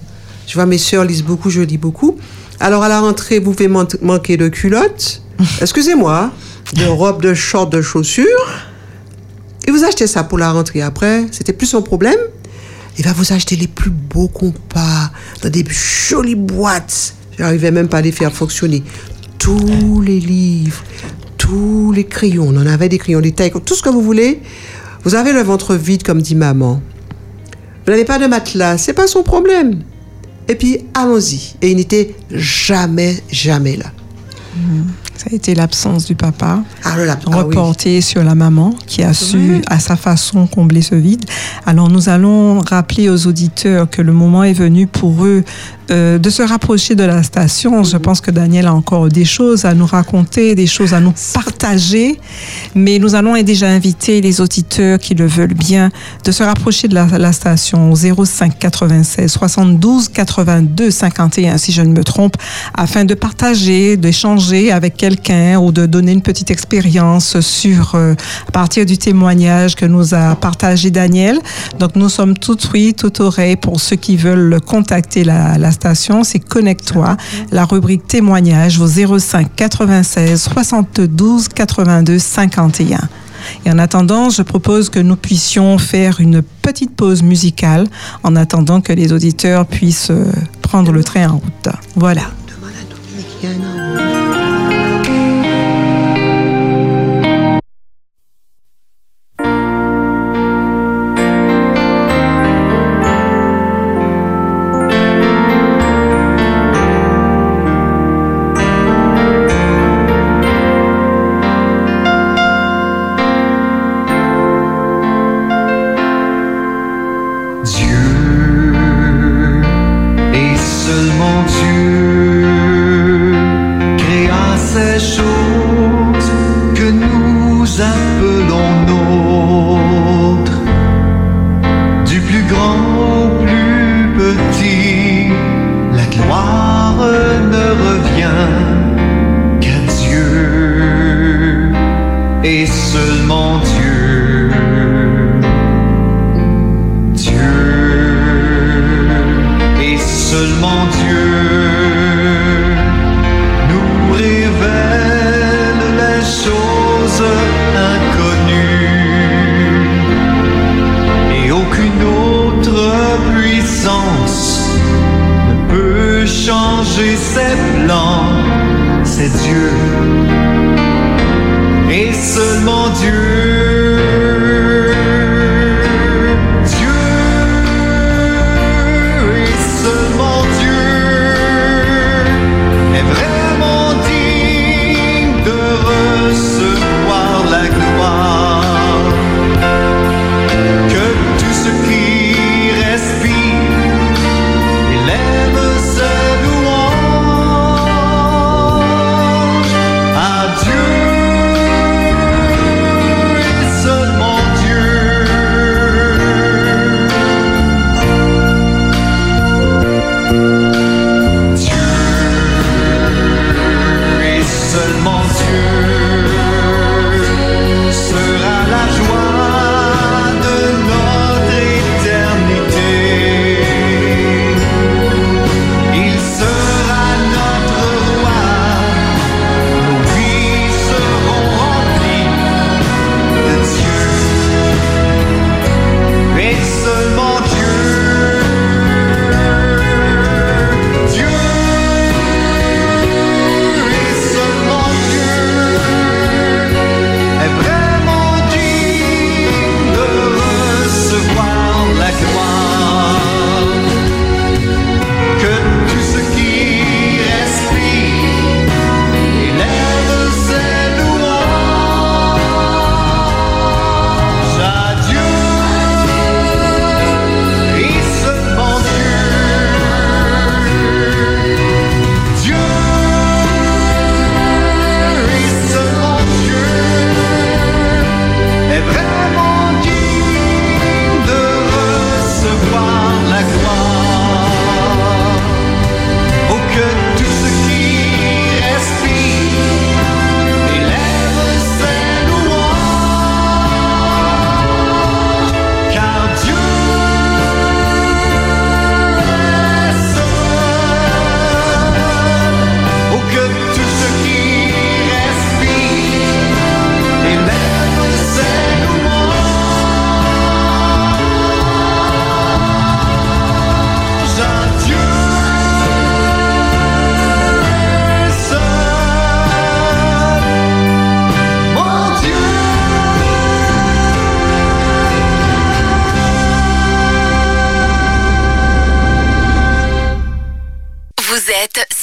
Speaker 4: Je vois mes sœurs lisent beaucoup, je lis beaucoup. Alors, à la rentrée, vous pouvez man- manquer de culottes, excusez-moi, de robes, de shorts, de chaussures. Et vous achetez ça pour la rentrée après, c'était plus son problème. Il va vous acheter les plus beaux compas, dans des jolies boîtes. J'arrivais même pas à les faire fonctionner. Tous les livres, tous les crayons, on en avait des crayons, des tailles, tout ce que vous voulez. Vous avez le ventre vide, comme dit maman. Vous n'avez pas de matelas, c'est pas son problème. Et puis, allons-y. Et il n'était jamais, jamais là.
Speaker 5: Ça a été l'absence du papa.
Speaker 4: Ah, ah oui.
Speaker 5: reporté sur la maman qui a su à sa façon combler ce vide. Alors nous allons rappeler aux auditeurs que le moment est venu pour eux euh, de se rapprocher de la station. Je pense que Daniel a encore des choses à nous raconter, des choses à nous partager, mais nous allons déjà inviter les auditeurs qui le veulent bien de se rapprocher de la, la station au 05 96 72 82 51 si je ne me trompe, afin de partager, d'échanger avec quelqu'un ou de donner une petite expérience sur euh, à partir du témoignage que nous a partagé Daniel. Donc nous sommes tout oui, tout oreille pour ceux qui veulent contacter la, la C'est Connecte-toi, la rubrique témoignage au 05 96 72 82 51. Et en attendant, je propose que nous puissions faire une petite pause musicale en attendant que les auditeurs puissent euh, prendre le train en route. Voilà.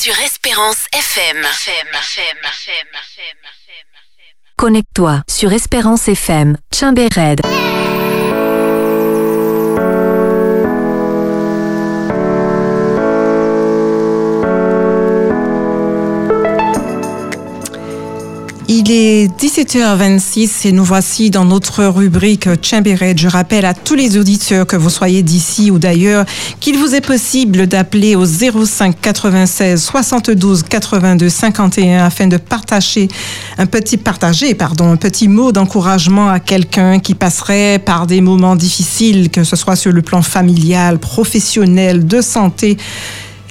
Speaker 2: Sur Espérance FM.
Speaker 7: Connecte-toi sur Espérance FM, Chimbered.
Speaker 5: Il est 17h26 et nous voici dans notre rubrique Chambered. Je rappelle à tous les auditeurs que vous soyez d'ici ou d'ailleurs qu'il vous est possible d'appeler au 05 96 72 82 51 afin de partager un petit partager pardon un petit mot d'encouragement à quelqu'un qui passerait par des moments difficiles que ce soit sur le plan familial, professionnel, de santé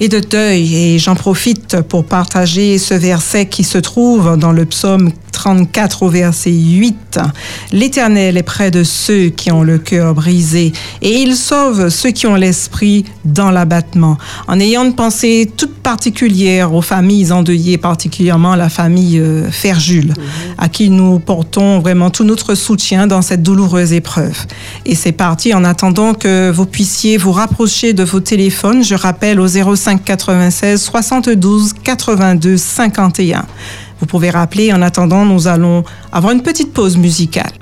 Speaker 5: et de deuil. Et j'en profite pour partager ce verset qui se trouve dans le psaume 34 au verset 8. L'Éternel est près de ceux qui ont le cœur brisé et il sauve ceux qui ont l'esprit dans l'abattement. En ayant une pensée toute particulière aux familles endeuillées, particulièrement la famille euh, Ferjul, à qui nous portons vraiment tout notre soutien dans cette douloureuse épreuve. Et c'est parti en attendant que vous puissiez vous rapprocher de vos téléphones. Je rappelle au 05 96 72 82 51. Vous pouvez rappeler. En attendant, nous allons avoir une petite pause musicale.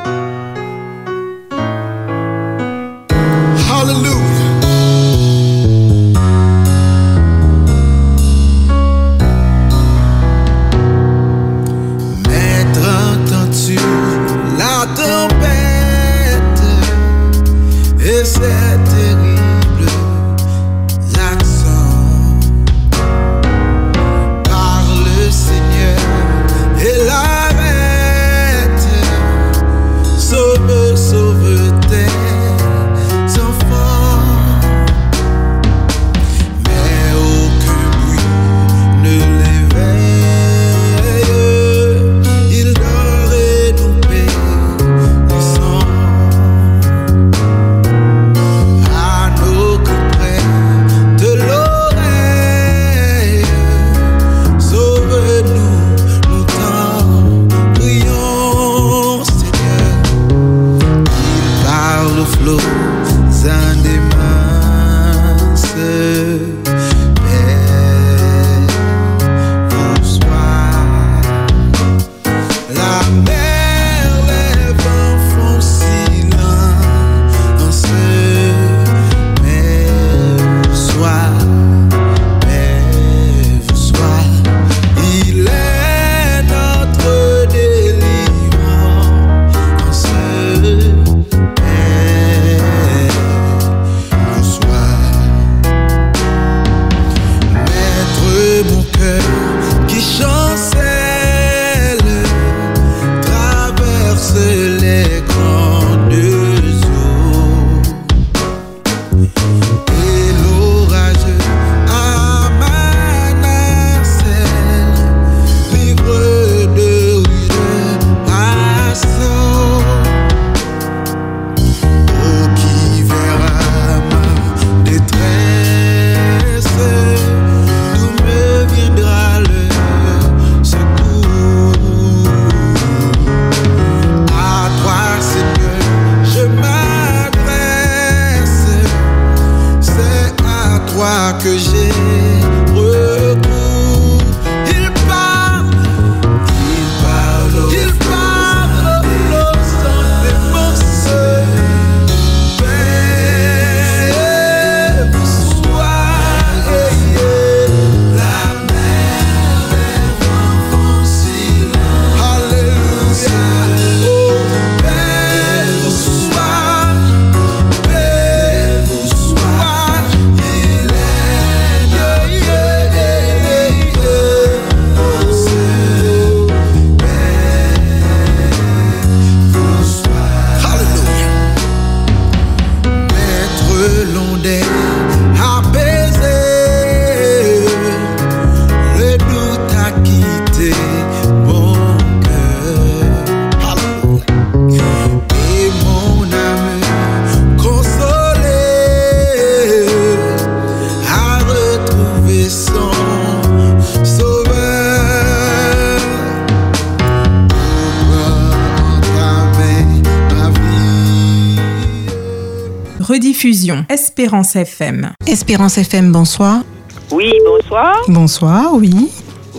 Speaker 8: Espérance FM.
Speaker 5: Espérance FM, bonsoir.
Speaker 9: Oui, bonsoir.
Speaker 5: Bonsoir, oui.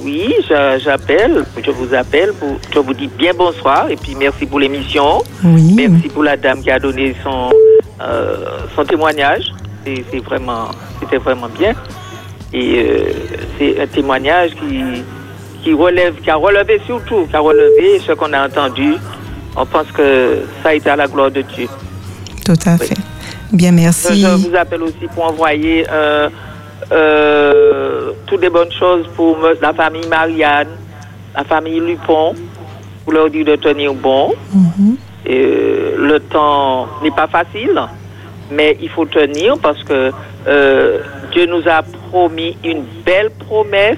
Speaker 9: Oui, j'appelle, je vous appelle, pour, je vous dis bien bonsoir et puis merci pour l'émission.
Speaker 5: Oui.
Speaker 9: Merci pour la dame qui a donné son, euh, son témoignage. C'est c'est vraiment, c'était vraiment bien. Et euh, c'est un témoignage qui, qui relève, qui a relevé surtout, qui a relevé ce qu'on a entendu. On pense que ça a été à la gloire de Dieu.
Speaker 5: Tout à fait. Bien,
Speaker 9: Je,
Speaker 5: merci.
Speaker 9: je vous appelle aussi pour envoyer euh, euh, toutes les bonnes choses pour me- la famille Marianne, la famille Lupon, pour leur dire de tenir bon.
Speaker 5: Mhm.
Speaker 9: Et, euh, le temps n'est pas facile, mais il faut tenir parce que Dieu nous a promis une belle promesse.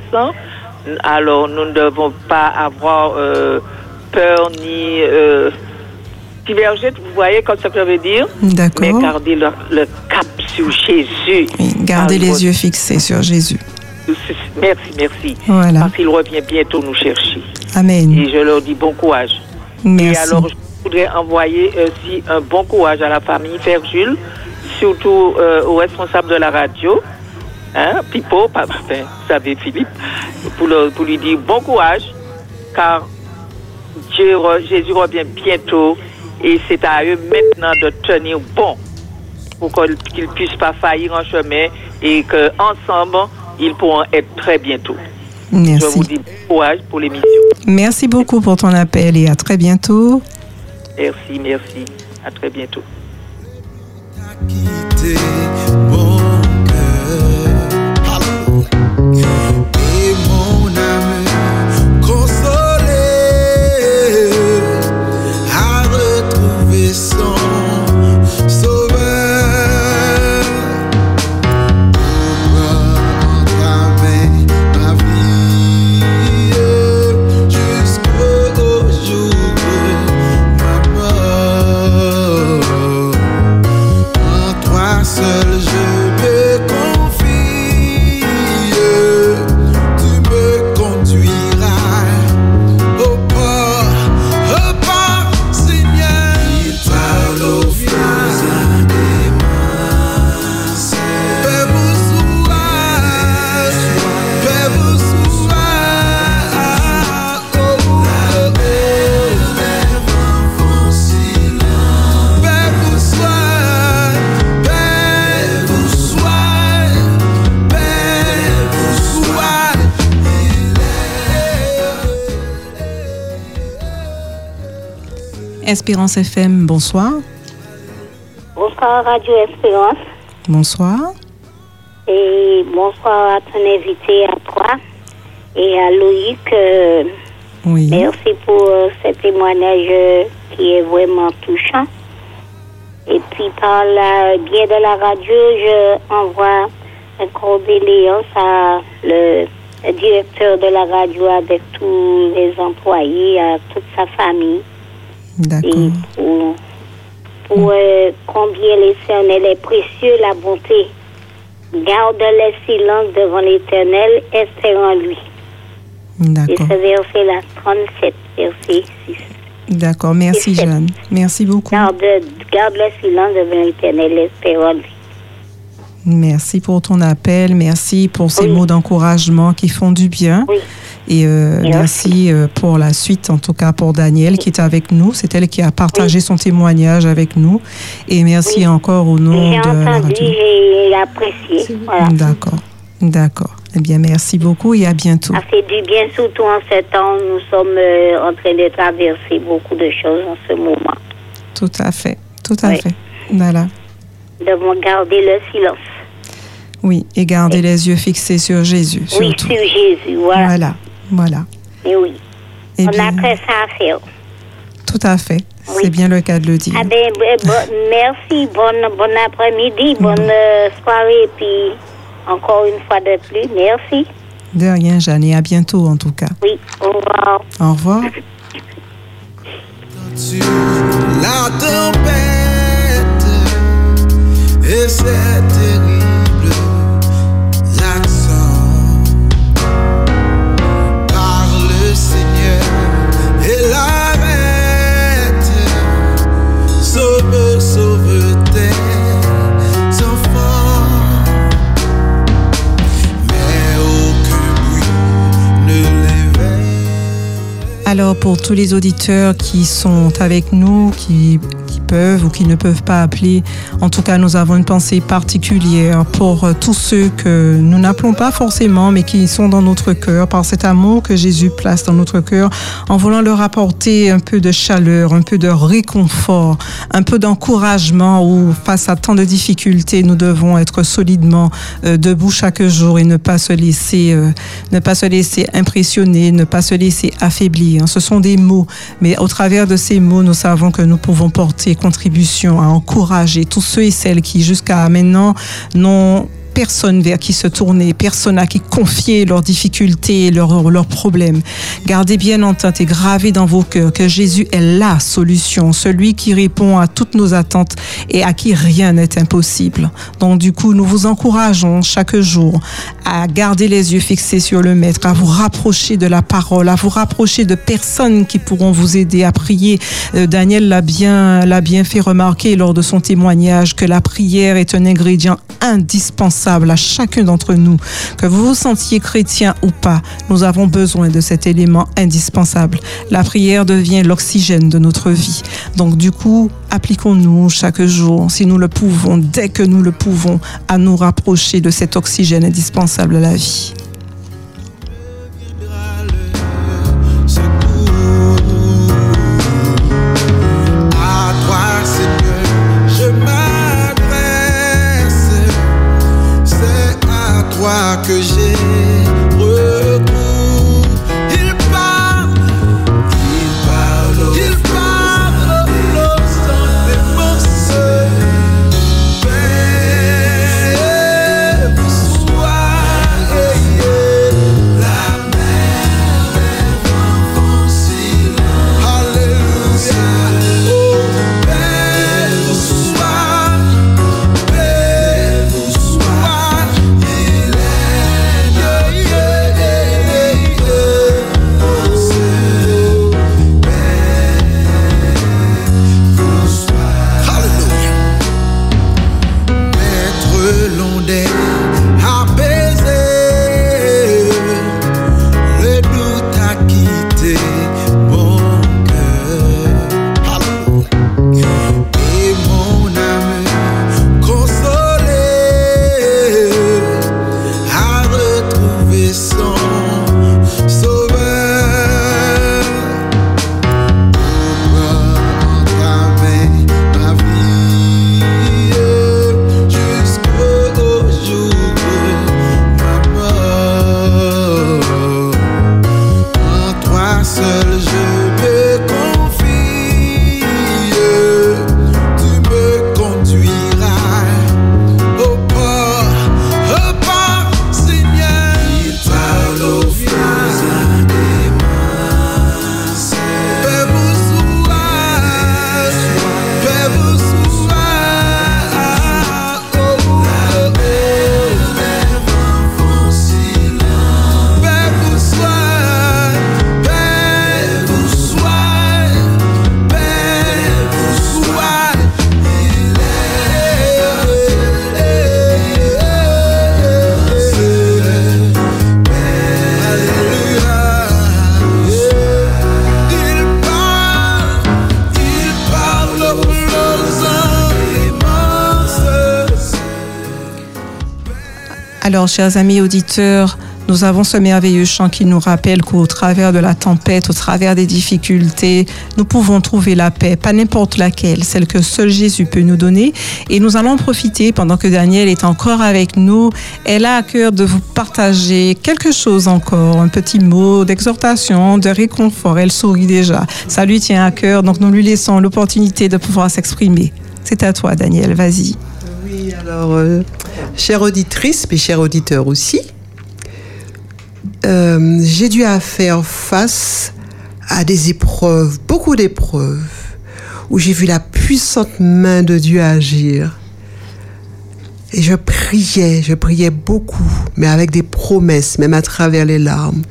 Speaker 9: Alors nous ne devons pas avoir peur ni Vous voyez comme ça que je veux dire
Speaker 5: D'accord.
Speaker 9: Mais garder le, le cap sur Jésus.
Speaker 5: Gardez les
Speaker 9: votre-
Speaker 5: yeux fixés sur Jésus.
Speaker 9: Merci, merci.
Speaker 5: Voilà.
Speaker 9: Parce qu'il revient bientôt nous chercher.
Speaker 5: Amen.
Speaker 9: Et je leur dis bon courage.
Speaker 5: Merci.
Speaker 9: Et alors, je voudrais envoyer aussi un bon courage à la famille Jules, surtout euh, aux responsables de la radio, hein, Pipo, enfin, vous savez, Philippe, pour, le- pour lui dire bon courage, car Dieu, Jésus revient bientôt et c'est à eux maintenant de tenir bon pour qu'ils ne puissent pas faillir en chemin et qu'ensemble, ils pourront être très bientôt. Je
Speaker 5: Merci.
Speaker 9: vous dis bon courage pour l'émission.
Speaker 5: Merci beaucoup pour ton appel et à très bientôt.
Speaker 9: Merci, merci. À très bientôt.
Speaker 5: Espérance FM, bonsoir.
Speaker 10: Bonsoir Radio Espérance
Speaker 5: Bonsoir.
Speaker 10: et bonsoir à ton invité, à toi et à Loïc. euh,
Speaker 5: Oui.
Speaker 10: Merci pour euh, ce témoignage euh, qui est vraiment touchant. Et puis par la biais de la radio, je envoie un condoléance à le, le directeur de la radio avec tous les employés, à toute sa famille. Et pour, pour euh, combien l'éternel est précieux, la bonté. Garde le silence devant l'éternel, espère en lui. Et
Speaker 5: D'accord.
Speaker 10: ce verset-là, 37, verset 6.
Speaker 5: D'accord. Merci, Jeanne. Merci beaucoup.
Speaker 10: Garde, garde le silence devant l'éternel, espère en lui.
Speaker 5: Merci pour ton appel. Merci pour ces mots d'encouragement qui font du bien. Et euh, merci euh, pour la suite, en tout cas pour Daniel qui est avec nous. C'est elle qui a partagé son témoignage avec nous. Et merci encore au nom de la
Speaker 10: entendu,
Speaker 5: radio.
Speaker 10: j'ai apprécié. Voilà.
Speaker 5: D'accord. D'accord. Eh bien, merci beaucoup et à bientôt.
Speaker 10: Ça fait du bien, surtout en ce temps. Nous sommes euh, en train de traverser beaucoup de choses en ce moment.
Speaker 5: Tout à fait. Tout à
Speaker 10: Oui.
Speaker 5: fait. Voilà.
Speaker 10: Nous devons garder le silence.
Speaker 5: Oui. Et garder les yeux fixés sur Jésus.
Speaker 10: Oui,
Speaker 5: Surtout.
Speaker 10: sur Jésus. Voilà.
Speaker 5: Voilà. Voilà.
Speaker 10: Et oui.
Speaker 5: Eh
Speaker 10: On
Speaker 5: bien,
Speaker 10: a que ça à faire.
Speaker 5: tout à fait. C'est bien le cas de le dire.
Speaker 10: Ah ben, bon, merci. Bon, bon après-midi, bonne euh, soirée. Puis encore une fois de plus, merci.
Speaker 5: De rien, Jeanne. Et à bientôt, en tout cas.
Speaker 10: Oui, au revoir.
Speaker 5: Au revoir.
Speaker 11: la tempête et c'est
Speaker 5: Alors pour tous les auditeurs qui sont avec nous, qui, peuvent ou qui ne peuvent pas appeler, en tout cas nous avons une pensée particulière pour euh, tous ceux que nous n'appelons pas forcément, mais qui sont dans notre cœur, par cet amour que Jésus place dans notre cœur, en voulant leur apporter un peu de chaleur, un peu de réconfort, un peu d'encouragement où face à tant de difficultés, nous devons être solidement euh, debout chaque jour et ne pas se laisser, euh, ne pas se laisser impressionner, ne pas se laisser affaiblir. Ce sont des mots, mais au travers de ces mots, nous savons que nous pouvons porter contribution à encourager tous ceux et celles qui jusqu'à maintenant n'ont personne vers qui se tourner, personne à qui confier leurs difficultés, leurs, leurs problèmes. Gardez bien en tête et gravez dans vos cœurs que Jésus est la solution, celui qui répond à toutes nos attentes et à qui rien n'est impossible. Donc du coup, nous vous encourageons chaque jour à garder les yeux fixés sur le Maître, à vous rapprocher de la parole, à vous rapprocher de personnes qui pourront vous aider à prier. Euh, Daniel l'a bien, l'a bien fait remarquer lors de son témoignage que la prière est un ingrédient indispensable à chacun d'entre nous. Que vous vous sentiez chrétien ou pas, nous avons besoin de cet élément indispensable. La prière devient l'oxygène de notre vie. Donc du coup, appliquons-nous chaque jour, si nous le pouvons, dès que nous le pouvons, à nous rapprocher de cet oxygène indispensable à la vie. Alors, chers amis auditeurs, nous avons ce merveilleux chant qui nous rappelle qu'au travers de la tempête, au travers des difficultés, nous pouvons trouver la paix, pas n'importe laquelle, celle que seul Jésus peut nous donner. Et nous allons profiter pendant que Daniel est encore avec nous. Elle a à cœur de vous partager quelque chose encore, un petit mot d'exhortation, de réconfort. Elle sourit déjà. Ça lui tient à cœur, donc nous lui laissons l'opportunité de pouvoir s'exprimer. C'est à toi, Daniel, vas-y.
Speaker 4: Alors, euh, chère auditrice, mais chers auditeurs aussi, euh, j'ai dû faire face à des épreuves, beaucoup d'épreuves, où j'ai vu la puissante main de Dieu agir. Et je priais, je priais beaucoup, mais avec des promesses, même à travers les larmes.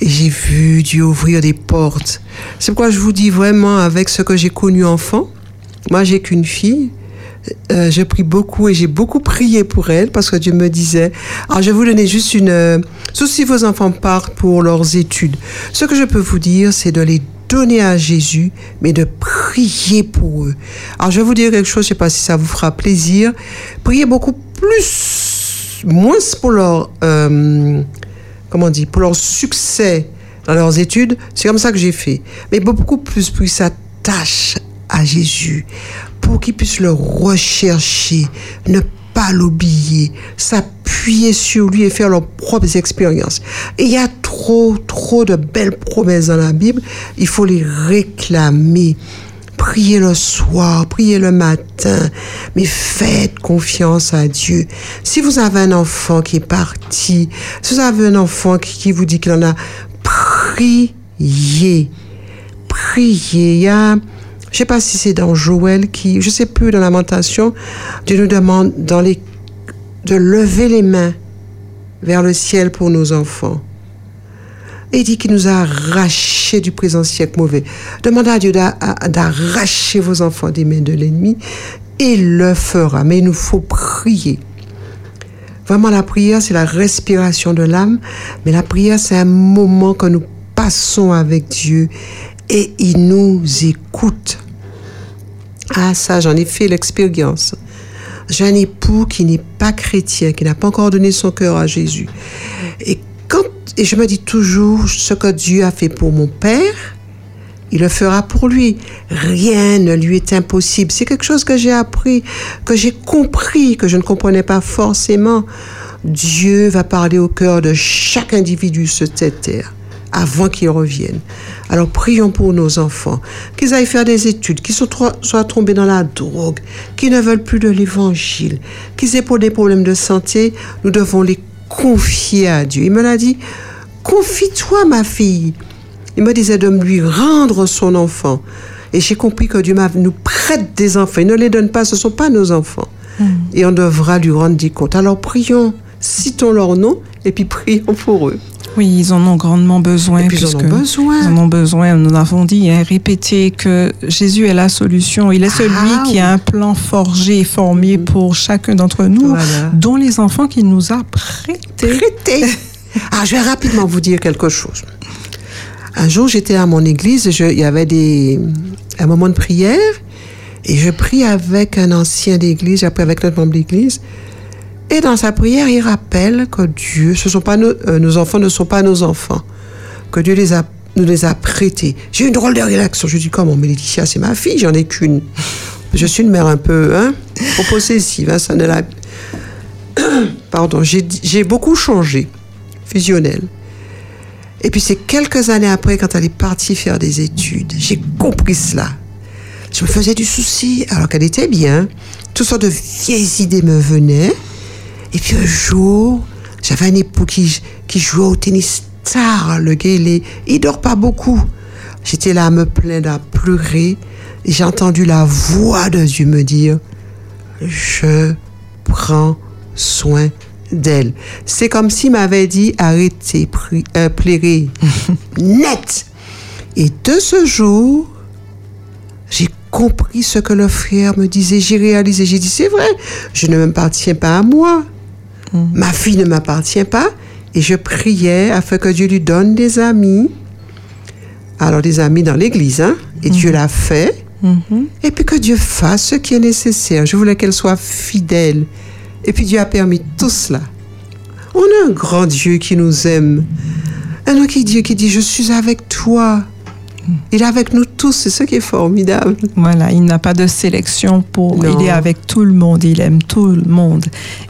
Speaker 4: Et j'ai vu Dieu ouvrir des portes. C'est pourquoi je vous dis vraiment, avec ce que j'ai connu enfant, moi j'ai qu'une fille, euh, je prie beaucoup et j'ai beaucoup prié pour elles parce que Dieu me disait, alors je vais vous donner juste une, euh, si vos enfants partent pour leurs études, ce que je peux vous dire, c'est de les donner à Jésus, mais de prier pour eux. Alors je vais vous dire quelque chose, je sais pas si ça vous fera plaisir. Priez beaucoup plus, moins pour leur, euh, comment on dit, pour leur succès dans leurs études. C'est comme ça que j'ai fait. Mais beaucoup plus pour qu'ils s'attachent Jésus, pour qu'ils puissent le rechercher, ne pas l'oublier, s'appuyer sur lui et faire leurs propres expériences. Il y a trop, trop de belles promesses dans la Bible. Il faut les réclamer. Priez le soir, priez le matin, mais faites confiance à Dieu. Si vous avez un enfant qui est parti, si vous avez un enfant qui, qui vous dit qu'il en a, priez. Priez. Il y a, je sais pas si c'est dans Joël qui, je sais plus, dans Lamentation, Dieu nous demande dans les, de lever les mains vers le ciel pour nos enfants. Il dit qu'il nous a arrachés du présent siècle mauvais. Demandez à Dieu d'arracher vos enfants des mains de l'ennemi il le fera. Mais il nous faut prier. Vraiment, la prière, c'est la respiration de l'âme, mais la prière, c'est un moment que nous passons avec Dieu et il nous écoute. Ah, ça, j'en ai fait l'expérience. J'ai un époux qui n'est pas chrétien, qui n'a pas encore donné son cœur à Jésus. Et quand, et je me dis toujours, ce que Dieu a fait pour mon père, il le fera pour lui. Rien ne lui est impossible. C'est quelque chose que j'ai appris, que j'ai compris, que je ne comprenais pas forcément. Dieu va parler au cœur de chaque individu sur cette terre avant qu'ils reviennent. Alors prions pour nos enfants, qu'ils aillent faire des études, qu'ils soient, tombés dans la drogue, qu'ils ne veulent plus de l'évangile, qu'ils aient pour des problèmes de santé, nous devons les confier à Dieu. Il me l'a dit, confie-toi ma fille. Il me disait de lui rendre son enfant. Et j'ai compris que Dieu nous prête des enfants. Il ne les donne pas, ce ne sont pas nos enfants. Et on devra lui rendre des comptes. Alors prions, citons leur nom et puis prions pour eux.
Speaker 5: Oui, ils en ont grandement besoin.
Speaker 4: Et puis ils en ont besoin.
Speaker 5: Ils en ont besoin. Nous l'avons dit, hein, répété que Jésus est la solution. Il est celui
Speaker 4: Ah
Speaker 5: qui
Speaker 4: oui.
Speaker 5: a un plan forgé et formé pour chacun d'entre nous,
Speaker 4: Voilà.
Speaker 5: dont les enfants qu'il nous a prêtés.
Speaker 4: Prêtez. Ah, je vais rapidement vous dire quelque chose. Un jour, j'étais à mon église, il y avait des, un moment de prière, et je prie avec un ancien d'église, j'ai pris avec notre membre d'église, et dans sa prière, il rappelle que Dieu, ce sont pas nos, euh, nos enfants ne sont pas nos enfants, que Dieu les a, nous les a prêtés. J'ai une drôle de réaction. Je dis comment, mais c'est ma fille, j'en ai qu'une. Je suis une mère un peu, hein, trop possessive, hein, ça ne l'a. Pardon, j'ai beaucoup changé, fusionnel. Et puis c'est quelques années après, quand elle est partie faire des études, j'ai compris cela. Je me faisais du souci, alors qu'elle était bien. Toutes sortes de vieilles idées me venaient. Et puis un jour, j'avais un époux qui, qui jouait au tennis tard. Le gars, il, est, il dort pas beaucoup. J'étais là à me plaindre, à pleurer. Et j'ai entendu la voix de Dieu me dire, je prends soin d'elle. C'est comme s'il m'avait dit, arrêtez, euh, plairez. Net. Et de ce jour, j'ai compris ce que le frère me disait. J'ai réalisé, j'ai dit, c'est vrai, je ne m'appartiens pas à moi. Ma fille ne m'appartient pas. Et je priais afin que Dieu lui donne des amis. Alors, des amis dans l'église, hein. Et Dieu l'a fait. Et puis que Dieu fasse ce qui est nécessaire. Je voulais qu'elle soit fidèle. Et puis Dieu a permis tout cela. On a un grand Dieu qui nous aime. Un autre Dieu qui dit, je suis avec toi. Il est avec nous tous, c'est ce qui est formidable.
Speaker 5: Voilà, il n'a pas de sélection pour.
Speaker 4: Non.
Speaker 5: Il est avec tout le monde, il aime tout le monde.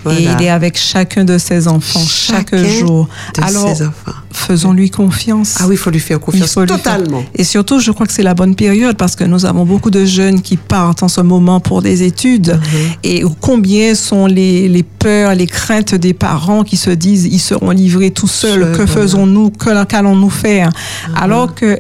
Speaker 4: Voilà.
Speaker 5: Et il est avec chacun de ses enfants chaque jour.
Speaker 4: de
Speaker 5: Alors,
Speaker 4: ses enfants.
Speaker 5: faisons-lui confiance.
Speaker 4: Ah oui, il faut lui faire confiance
Speaker 5: faire-
Speaker 4: totalement.
Speaker 5: Et surtout, je crois que c'est la bonne période parce que nous avons beaucoup de jeunes qui partent en ce moment pour des études.
Speaker 4: Mhm.
Speaker 5: Et combien sont les, les peurs, les craintes des parents qui se disent ils seront livrés tout seuls. Que faisons-nous Que qu'allons-nous faire? Alors que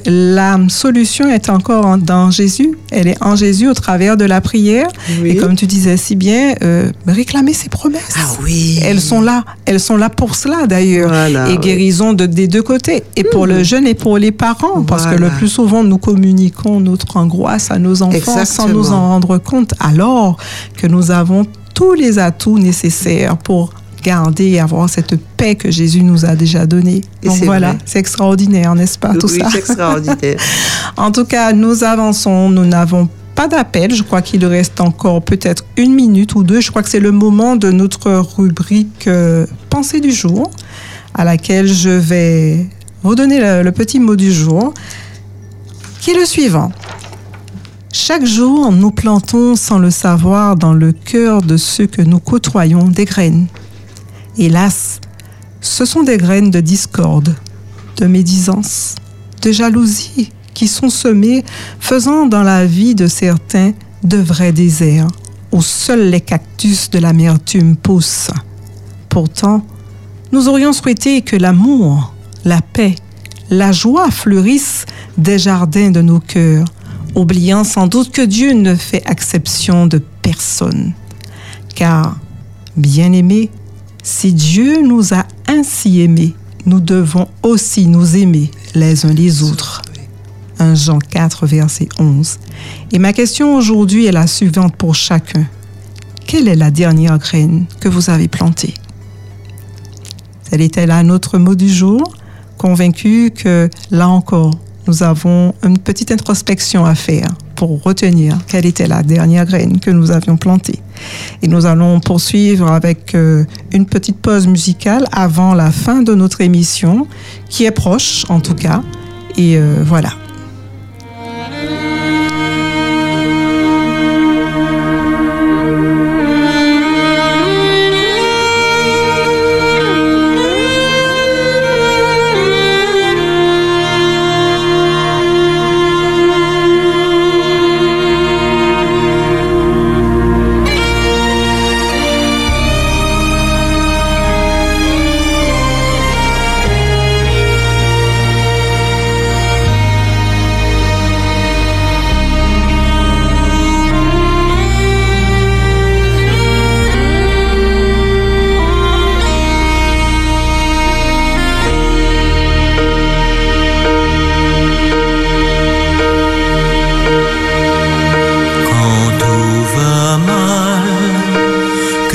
Speaker 5: solution est encore en- dans Jésus. Elle est en Jésus au travers de la prière.
Speaker 4: Oui.
Speaker 5: Et comme tu disais si bien, euh, réclamer ses promesses.
Speaker 4: Ah oui.
Speaker 5: Elles sont là. Elles sont là pour cela d'ailleurs.
Speaker 4: Voilà,
Speaker 5: et
Speaker 4: oui.
Speaker 5: guérison de, des deux côtés. Et pour le jeune et pour les parents. Parce que le plus souvent, nous communiquons notre angoisse à nos enfants sans nous en rendre compte. Alors que nous avons tous les atouts nécessaires pour garder et avoir cette paix que Jésus nous a déjà donnée.
Speaker 4: Et
Speaker 5: Donc voilà, c'est extraordinaire, n'est-ce pas, tout
Speaker 4: oui,
Speaker 5: ça?
Speaker 4: c'est extraordinaire.
Speaker 5: En tout cas, nous avançons, nous n'avons pas d'appel. Je crois qu'il reste encore peut-être une minute ou deux. Je crois que c'est le moment de notre rubrique euh, Pensée du jour, à laquelle je vais vous donner le, le petit mot du jour, qui est le suivant. Chaque jour, nous plantons sans le savoir dans le cœur de ceux que nous côtoyons des graines. Hélas, ce sont des graines de discorde, de médisance, de jalousie qui sont semées, faisant dans la vie de certains de vrais déserts, où seuls les cactus de l'amertume poussent. Pourtant, nous aurions souhaité que l'amour, la paix, la joie fleurissent des jardins de nos cœurs, oubliant sans doute que Dieu ne fait exception de personne. Car, bien aimés, si Dieu nous a ainsi aimés, nous devons aussi nous aimer les uns les autres. 1 Jean 4, verset 11. Et ma question aujourd'hui est la suivante pour chacun. Quelle est la dernière graine que vous avez plantée? Tel était là notre mot du jour, convaincu que là encore, nous avons une petite introspection à faire pour retenir quelle était la dernière graine que nous avions plantée. Et nous allons poursuivre avec euh, une petite pause musicale avant la fin de notre émission, qui est proche en tout cas. Et euh, voilà.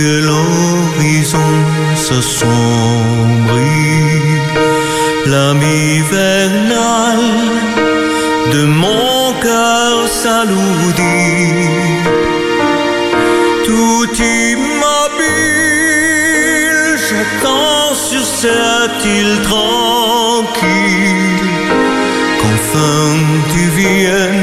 Speaker 6: L'horizon s'assombrit, l'âme hivernale de mon cœur s'alourdit. Tout immobile, j'attends sur cette île tranquille qu'enfin tu viennes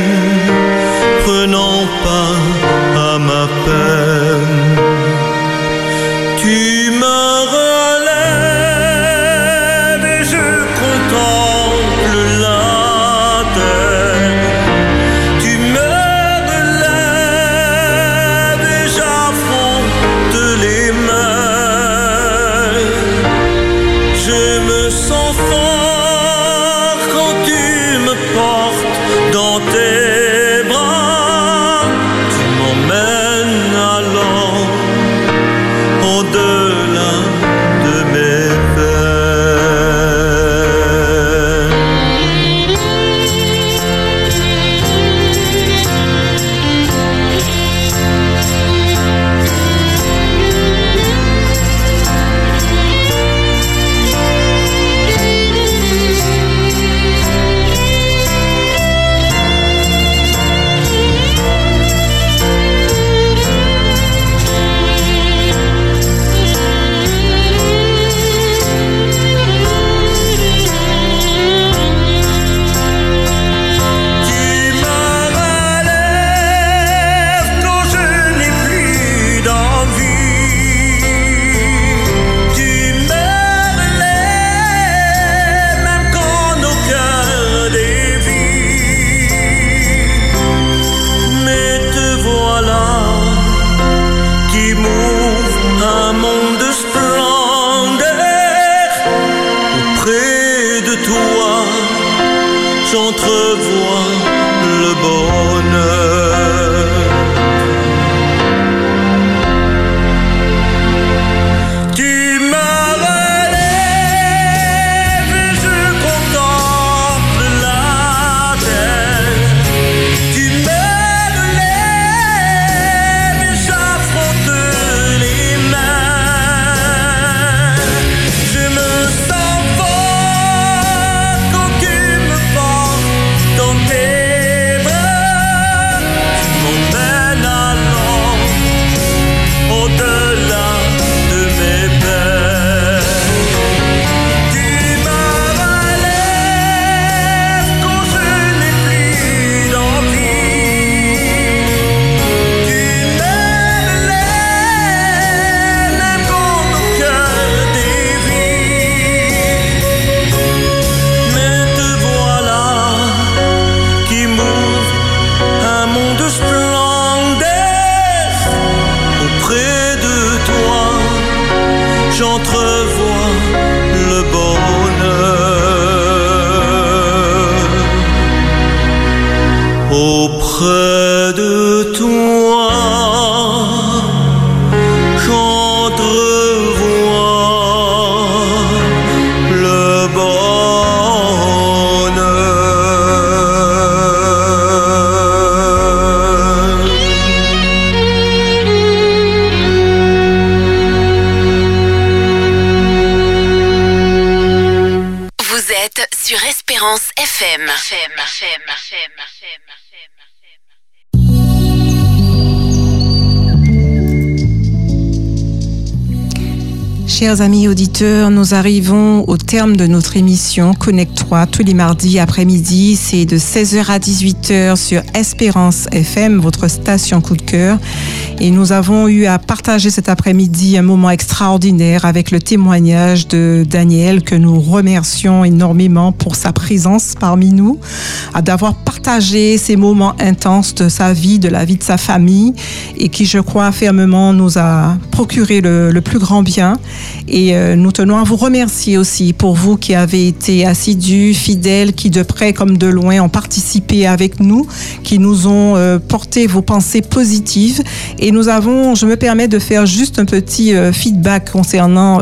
Speaker 5: auditeurs, nous arrivons au terme de notre émission Connecte-toi tous les mardis après-midi. C'est de 16h à 18h sur Espérance FM, votre station coup de cœur. Et nous avons eu à partager cet après-midi un moment extraordinaire avec le témoignage de Daniel que nous remercions énormément pour sa présence parmi nous, d'avoir partagé ces moments intenses de sa vie, de la vie de sa famille et qui, je crois fermement, nous a procuré le, plus grand bien. Et euh, nous tenons à vous remercier aussi pour vous qui avez été assidus, fidèles, qui de près comme de loin ont participé avec nous, qui nous ont euh, porté vos pensées positives. Et nous avons, je me permets de faire juste un petit euh, feedback concernant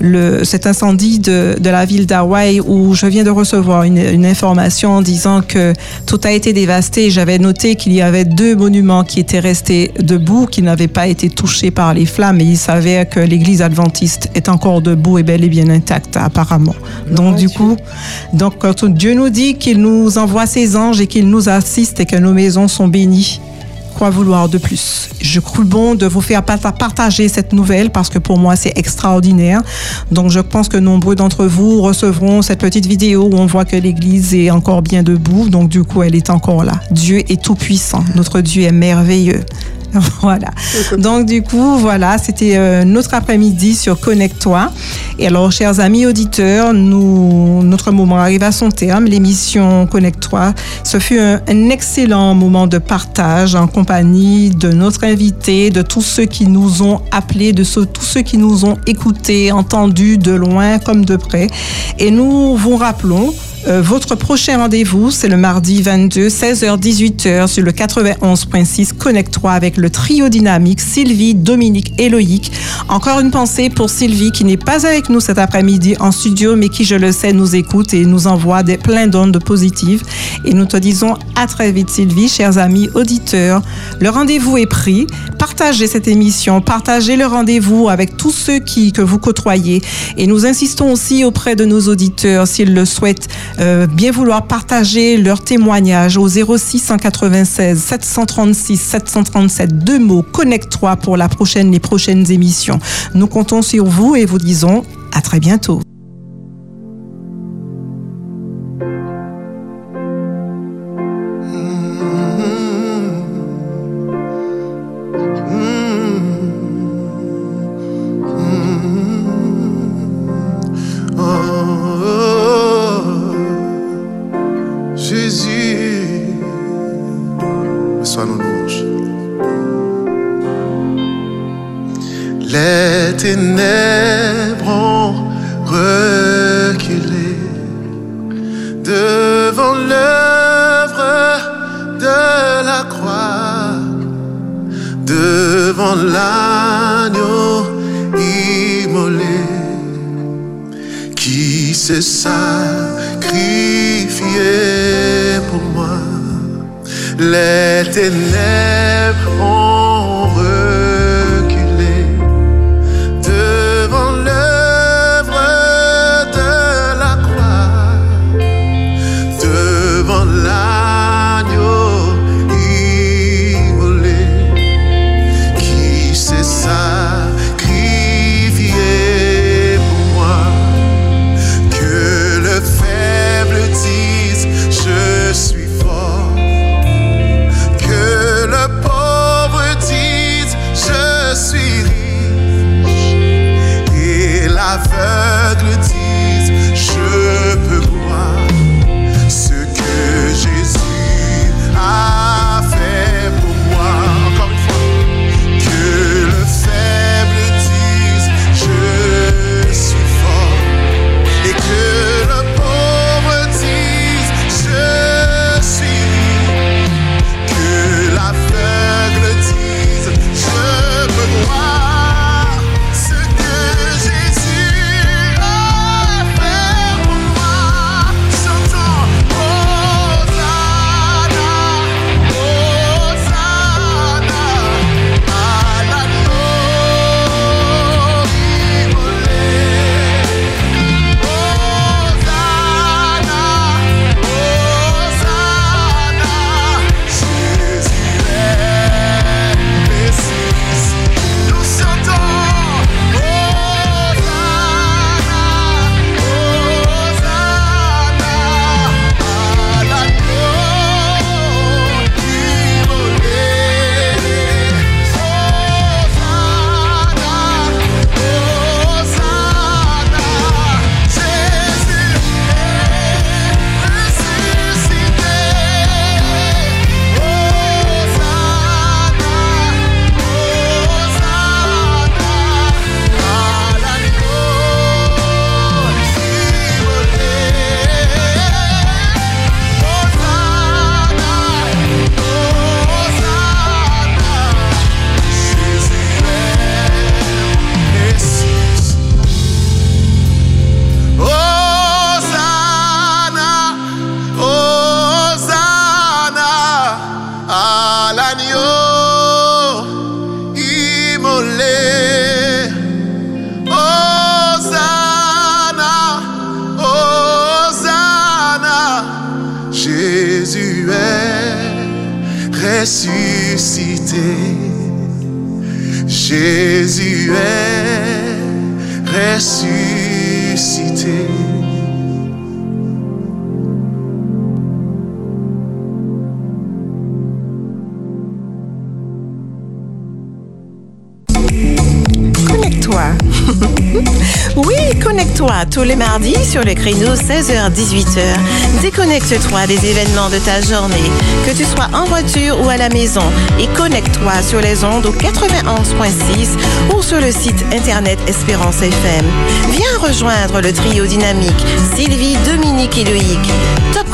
Speaker 5: le, cet incendie de, de la ville d'Hawaï où je viens de recevoir une, une information en disant que tout a été dévasté. J'avais noté qu'il y avait deux monuments qui étaient restés debout, qui n'avaient pas été touchés par les flammes. Et il s'avère que l'église adventiste est encore debout et bel et bien intacte, apparemment. Donc, du coup, donc, quand Dieu nous dit qu'il nous envoie ses anges et qu'il nous assiste et que nos maisons sont bénies, quoi vouloir de plus Je crois bon de vous faire partager cette nouvelle parce que pour moi c'est extraordinaire. Donc je pense que nombreux d'entre vous recevront cette petite vidéo où on voit que l'Église est encore bien debout. Donc du coup elle est encore là. Dieu est tout puissant. Notre Dieu est merveilleux. Voilà. Donc du coup, voilà, c'était euh, notre après-midi sur Connecte-toi. Et alors, chers amis auditeurs, nous, notre moment arrive à son terme. L'émission Connecte-toi, ce fut un, un, excellent moment de partage en compagnie de notre invité, de tous ceux qui nous ont appelés, de tous ceux qui nous ont écoutés, entendus de loin comme de près. Et nous vous rappelons euh, votre prochain rendez-vous, c'est le mardi 22, 16h-18h sur le 91.6 Connect-toi avec le trio dynamique Sylvie, Dominique et Loïc. Encore une pensée pour Sylvie qui n'est pas avec nous cet après-midi en studio, mais qui, je le sais, nous écoute et nous envoie des, plein d'ondes positives. Et nous te disons à très vite, Sylvie, chers amis auditeurs. Le rendez-vous est pris. Partagez cette émission, partagez le rendez-vous avec tous ceux qui, que vous côtoyez. Et nous insistons aussi auprès de nos auditeurs, s'ils le souhaitent, euh, bien vouloir partager leur témoignage au 06 196 736 737 deux mots connecte-toi pour la prochaine les prochaines émissions. Nous comptons sur vous et vous disons à très bientôt.
Speaker 11: Le
Speaker 1: créneau 16h-18h. Déconnecte-toi des événements de ta journée, que tu sois en voiture ou à la maison, et connecte-toi sur les ondes au 91.6 ou sur le site internet Espérance FM. Viens rejoindre le trio dynamique Sylvie, Dominique et Loïc. Top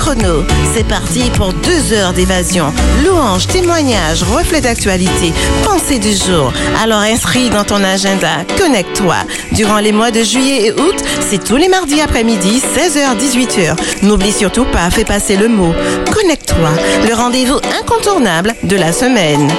Speaker 1: c'est parti pour deux heures d'évasion. Louanges, témoignages, reflets d'actualité, pensée du jour. Alors inscris dans ton agenda, connecte-toi. Durant les mois de juillet et août, c'est tous les mardis après-midi, 16h-18h. N'oublie surtout pas, fais passer le mot. Connecte-toi, le rendez-vous incontournable de la semaine.